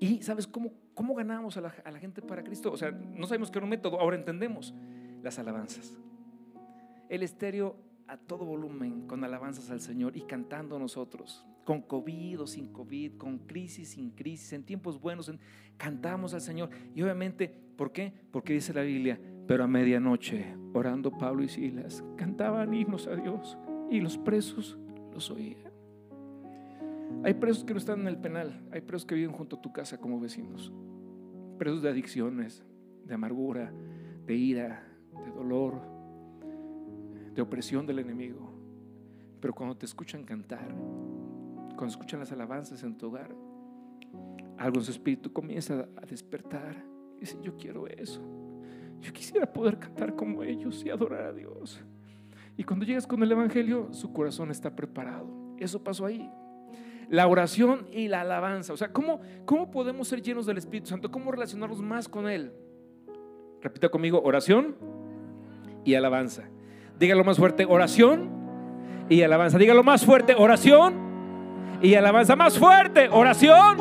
B: Y ¿sabes cómo, cómo ganábamos a la, gente para Cristo? O sea, no sabemos qué era un método, ahora entendemos las alabanzas. El estéreo a todo volumen con alabanzas al Señor y cantando nosotros, con COVID o sin COVID, con crisis, sin crisis, en tiempos buenos, en, cantamos al Señor. Y obviamente, ¿por qué? Porque dice la Biblia, pero a medianoche, orando Pablo y Silas, cantaban himnos a Dios y los presos los oían. Hay presos que no están en el penal, hay presos que viven junto a tu casa como vecinos, presos de adicciones, de amargura, de ira, de dolor, de opresión del enemigo. Pero cuando te escuchan cantar, cuando escuchan las alabanzas en tu hogar, algo en su espíritu comienza a despertar. Y dice, yo quiero eso. Yo quisiera poder cantar como ellos y adorar a Dios. Y cuando llegas con el Evangelio, su corazón está preparado. Eso pasó ahí. La oración y la alabanza. O sea, ¿cómo, cómo podemos ser llenos del Espíritu Santo? ¿Cómo relacionarnos más con Él? Repita conmigo, oración y alabanza. Dígalo más fuerte, oración y alabanza. Dígalo más fuerte, oración y alabanza. Más fuerte, oración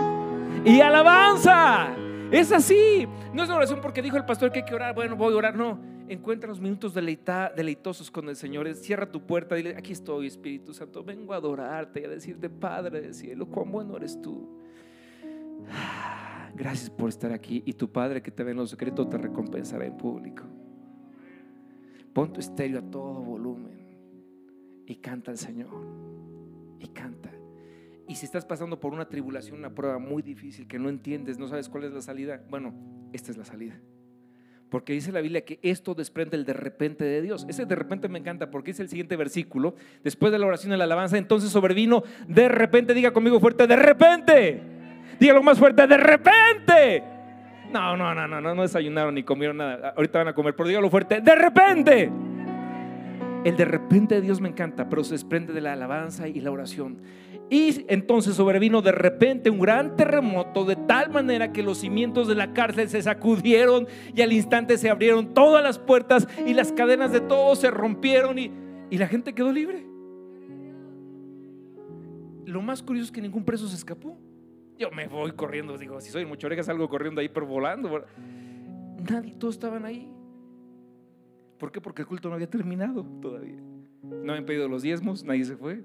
B: y alabanza. Es así. No es una oración porque dijo el pastor que hay que orar. Bueno, voy a orar. No. Encuentra los minutos deleita, deleitosos con el Señor. Cierra tu puerta. Dile: Aquí estoy, Espíritu Santo. Vengo a adorarte y a decirte, Padre del cielo, cuán bueno eres tú. Gracias por estar aquí. Y tu Padre que te ve en lo secreto te recompensará en público. Pon tu estéreo a todo volumen y canta al Señor. Y canta. Y si estás pasando por una tribulación, una prueba muy difícil que no entiendes, no sabes cuál es la salida, bueno, esta es la salida. Porque dice la Biblia que esto desprende el de repente de Dios. Ese de repente me encanta porque es el siguiente versículo. Después de la oración y la alabanza, entonces sobrevino de repente, diga conmigo fuerte, de repente. Dígalo más fuerte, de repente no, no, no, no, no, no desayunaron ni comieron nada. Ahorita van a comer, pero dígalo fuerte. De repente. El de repente de Dios me encanta, pero se desprende de la alabanza y la oración. Y entonces sobrevino de repente un gran terremoto de tal manera que los cimientos de la cárcel se sacudieron y al instante se abrieron todas las puertas y las cadenas de todos se rompieron y, y la gente quedó libre. Lo más curioso es que ningún preso se escapó. Yo me voy corriendo, digo, si soy mucho oreja salgo corriendo ahí, pero volando. Nadie, todos estaban ahí. ¿Por qué? Porque el culto no había terminado todavía. No habían pedido los diezmos, nadie se fue.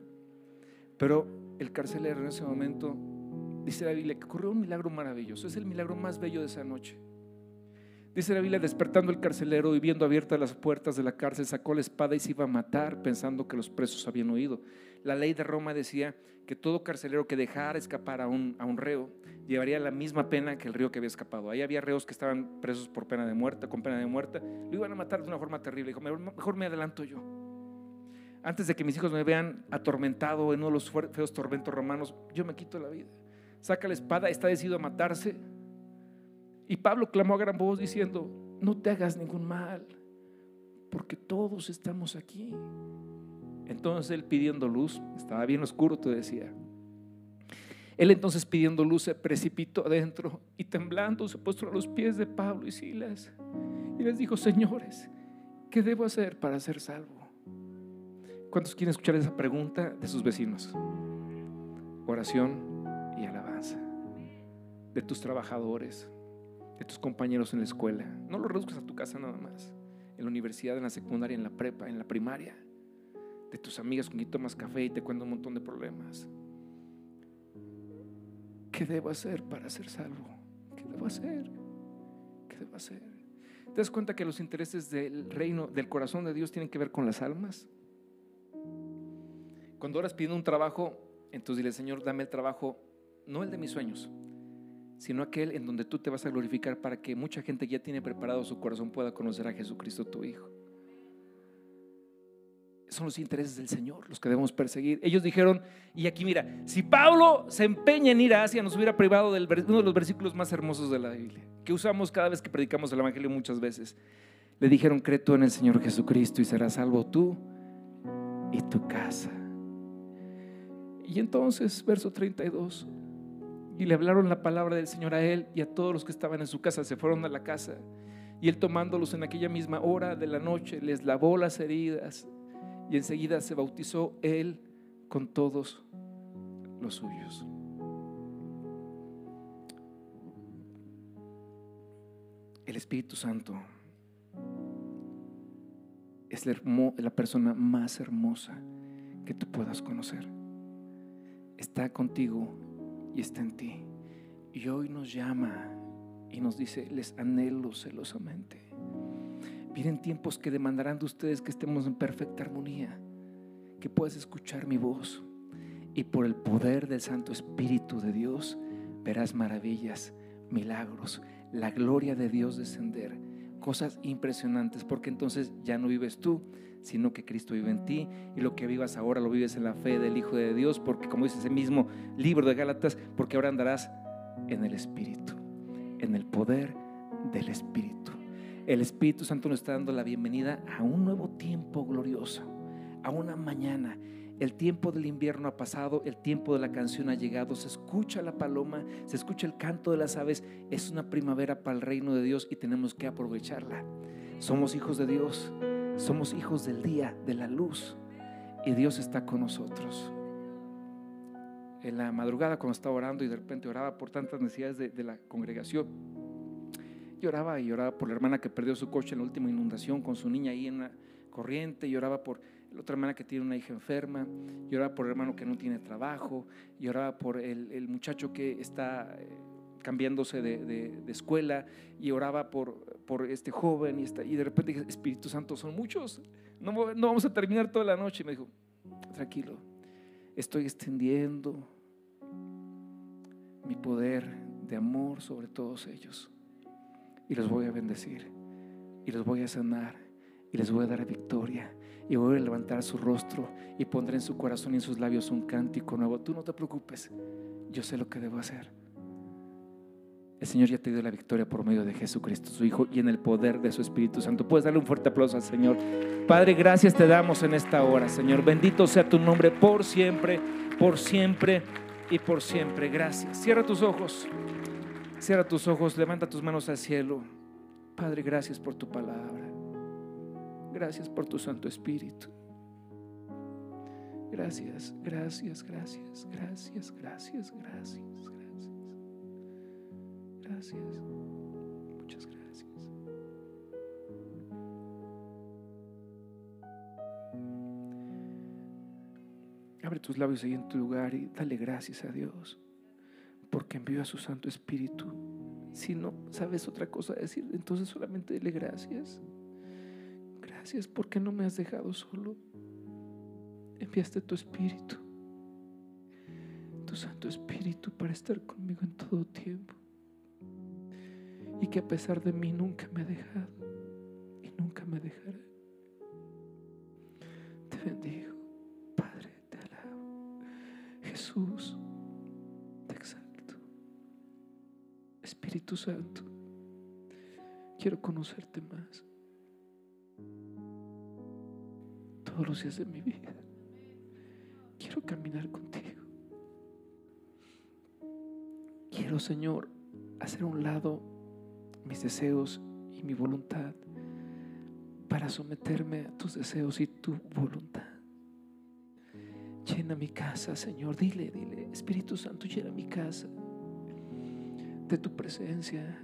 B: Pero el carcelero en ese momento, dice la Biblia, que ocurrió un milagro maravilloso. Es el milagro más bello de esa noche. Dice la Biblia, despertando el carcelero y viendo abiertas las puertas de la cárcel, sacó la espada y se iba a matar pensando que los presos habían huido. La ley de Roma decía que todo carcelero que dejara escapar a un, a un reo llevaría la misma pena que el río que había escapado. Ahí había reos que estaban presos por pena de muerte, con pena de muerte. Lo iban a matar de una forma terrible. Dijo, mejor me adelanto yo. Antes de que mis hijos me vean atormentado en uno de los feos tormentos romanos, yo me quito la vida. Saca la espada, está decidido a matarse y Pablo clamó a gran voz diciendo, no te hagas ningún mal, porque todos estamos aquí. Entonces él pidiendo luz, estaba bien oscuro, te decía. Él entonces pidiendo luz se precipitó adentro y temblando se puso a los pies de Pablo y Silas y les dijo, señores, ¿qué debo hacer para ser salvo? ¿Cuántos quieren escuchar esa pregunta de sus vecinos? Oración y alabanza de tus trabajadores, de tus compañeros en la escuela. No lo reduzcas a tu casa nada más. En la universidad, en la secundaria, en la prepa, en la primaria. De tus amigas con quien tomas café y te cuentan un montón de problemas. ¿Qué debo hacer para ser salvo? ¿Qué debo hacer? ¿Qué debo hacer? ¿Te das cuenta que los intereses del reino, del corazón de Dios tienen que ver con las almas? Cuando oras pidiendo un trabajo, Entonces dile, Señor, dame el trabajo, no el de mis sueños, sino aquel en donde tú te vas a glorificar para que mucha gente ya tiene preparado su corazón pueda conocer a Jesucristo tu Hijo. Son los intereses del Señor los que debemos perseguir. Ellos dijeron, y aquí mira, si Pablo se empeña en ir a Asia, nos hubiera privado de uno de los versículos más hermosos de la Biblia, que usamos cada vez que predicamos el Evangelio muchas veces. Le dijeron, cree tú en el Señor Jesucristo y serás salvo tú y tu casa. Y entonces, verso 32, y le hablaron la palabra del Señor a él y a todos los que estaban en su casa, se fueron a la casa. Y él tomándolos en aquella misma hora de la noche, les lavó las heridas y enseguida se bautizó él con todos los suyos. El Espíritu Santo es la persona más hermosa que tú puedas conocer está contigo y está en ti. Y hoy nos llama y nos dice, les anhelo celosamente. Vienen tiempos que demandarán de ustedes que estemos en perfecta armonía, que puedas escuchar mi voz y por el poder del Santo Espíritu de Dios verás maravillas, milagros, la gloria de Dios descender, cosas impresionantes, porque entonces ya no vives tú, sino que Cristo vive en ti y lo que vivas ahora lo vives en la fe del Hijo de Dios, porque como dice ese mismo libro de Gálatas, porque ahora andarás en el Espíritu, en el poder del Espíritu. El Espíritu Santo nos está dando la bienvenida a un nuevo tiempo glorioso, a una mañana. El tiempo del invierno ha pasado, el tiempo de la canción ha llegado, se escucha la paloma, se escucha el canto de las aves, es una primavera para el reino de Dios y tenemos que aprovecharla. Somos hijos de Dios, somos hijos del día, de la luz, y Dios está con nosotros. En la madrugada cuando estaba orando y de repente oraba por tantas necesidades de, la congregación, lloraba y lloraba por la hermana que perdió su coche en la última inundación con su niña ahí en la corriente, lloraba por la otra hermana que tiene una hija enferma, lloraba por el hermano que no tiene trabajo, lloraba por el, muchacho que está eh, cambiándose de, escuela y oraba por, por este joven y, está, y de repente dije, Espíritu Santo, son muchos, no, no vamos a terminar toda la noche. Y me dijo, tranquilo, estoy extendiendo mi poder de amor sobre todos ellos y los voy a bendecir y los voy a sanar y les voy a dar victoria y voy a levantar su rostro y pondré en su corazón y en sus labios un cántico nuevo. Tú no te preocupes, yo sé lo que debo hacer. El Señor ya te dio la victoria por medio de Jesucristo, su Hijo, y en el poder de su Espíritu Santo. Puedes darle un fuerte aplauso al Señor. Padre, gracias te damos en esta hora, Señor. Bendito sea tu nombre por siempre, por siempre y por siempre. Gracias. Cierra tus ojos. Cierra tus ojos, levanta tus manos al cielo. Padre, gracias por tu palabra. Gracias por tu Santo Espíritu. Gracias, gracias, gracias, gracias, gracias, gracias. Gracias. Muchas gracias. Abre tus labios ahí en tu lugar y dale gracias a Dios porque envió a su Santo Espíritu. Si no sabes otra cosa decir, entonces solamente dile gracias. Gracias porque no me has dejado solo. Enviaste tu Espíritu, tu Santo Espíritu para estar conmigo en todo tiempo y que a pesar de mí nunca me ha dejado y nunca me dejará. Te bendigo, Padre, te alabo. Jesús, te exalto. Espíritu Santo, quiero conocerte más. Todos los días de mi vida. Quiero caminar contigo. Quiero, Señor, hacer un lado mis deseos y mi voluntad para someterme a tus deseos y tu voluntad. Llena mi casa, Señor. Dile, dile, Espíritu Santo, llena mi casa de tu presencia.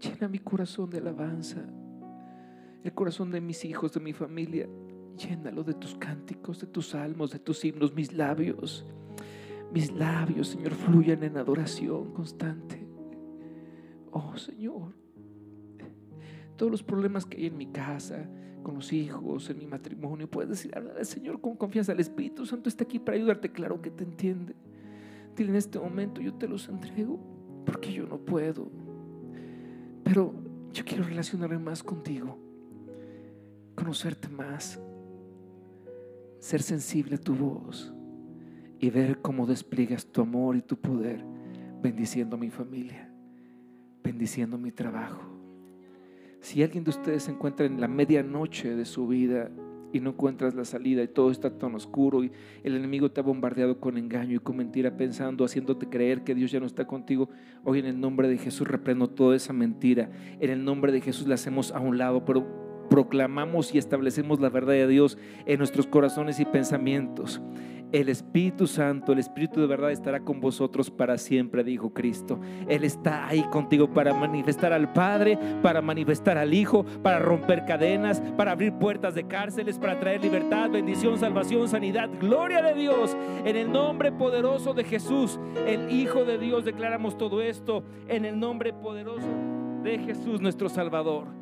B: Llena mi corazón de alabanza, el corazón de mis hijos, de mi familia. Llénalo de tus cánticos, de tus salmos, de tus himnos, mis labios. Mis labios, Señor, fluyan en adoración constante. Oh Señor, todos los problemas que hay en mi casa, con los hijos, en mi matrimonio. Puedes decir, al Señor con confianza. El Espíritu Santo está aquí para ayudarte. Claro que te entiende. Dile en este momento, yo te los entrego porque yo no puedo. Pero yo quiero relacionarme más contigo, conocerte más, ser sensible a tu voz y ver cómo despliegas tu amor y tu poder, bendiciendo a mi familia, bendiciendo mi trabajo. Si alguien de ustedes se encuentra en la medianoche de su vida y no encuentras la salida y todo está tan oscuro y el enemigo te ha bombardeado con engaño y con mentira pensando, haciéndote creer que Dios ya no está contigo, hoy en el nombre de Jesús reprendo toda esa mentira. En el nombre de Jesús la hacemos a un lado, pero proclamamos y establecemos la verdad de Dios en nuestros corazones y pensamientos. El Espíritu Santo, el Espíritu de verdad estará con vosotros para siempre, dijo Cristo. Él está ahí contigo para manifestar al Padre, para manifestar al Hijo, para romper cadenas, para abrir puertas de cárceles, para traer libertad, bendición, salvación, sanidad, gloria de Dios. En el nombre poderoso de Jesús, el Hijo de Dios, declaramos todo esto en el nombre poderoso de Jesús nuestro Salvador.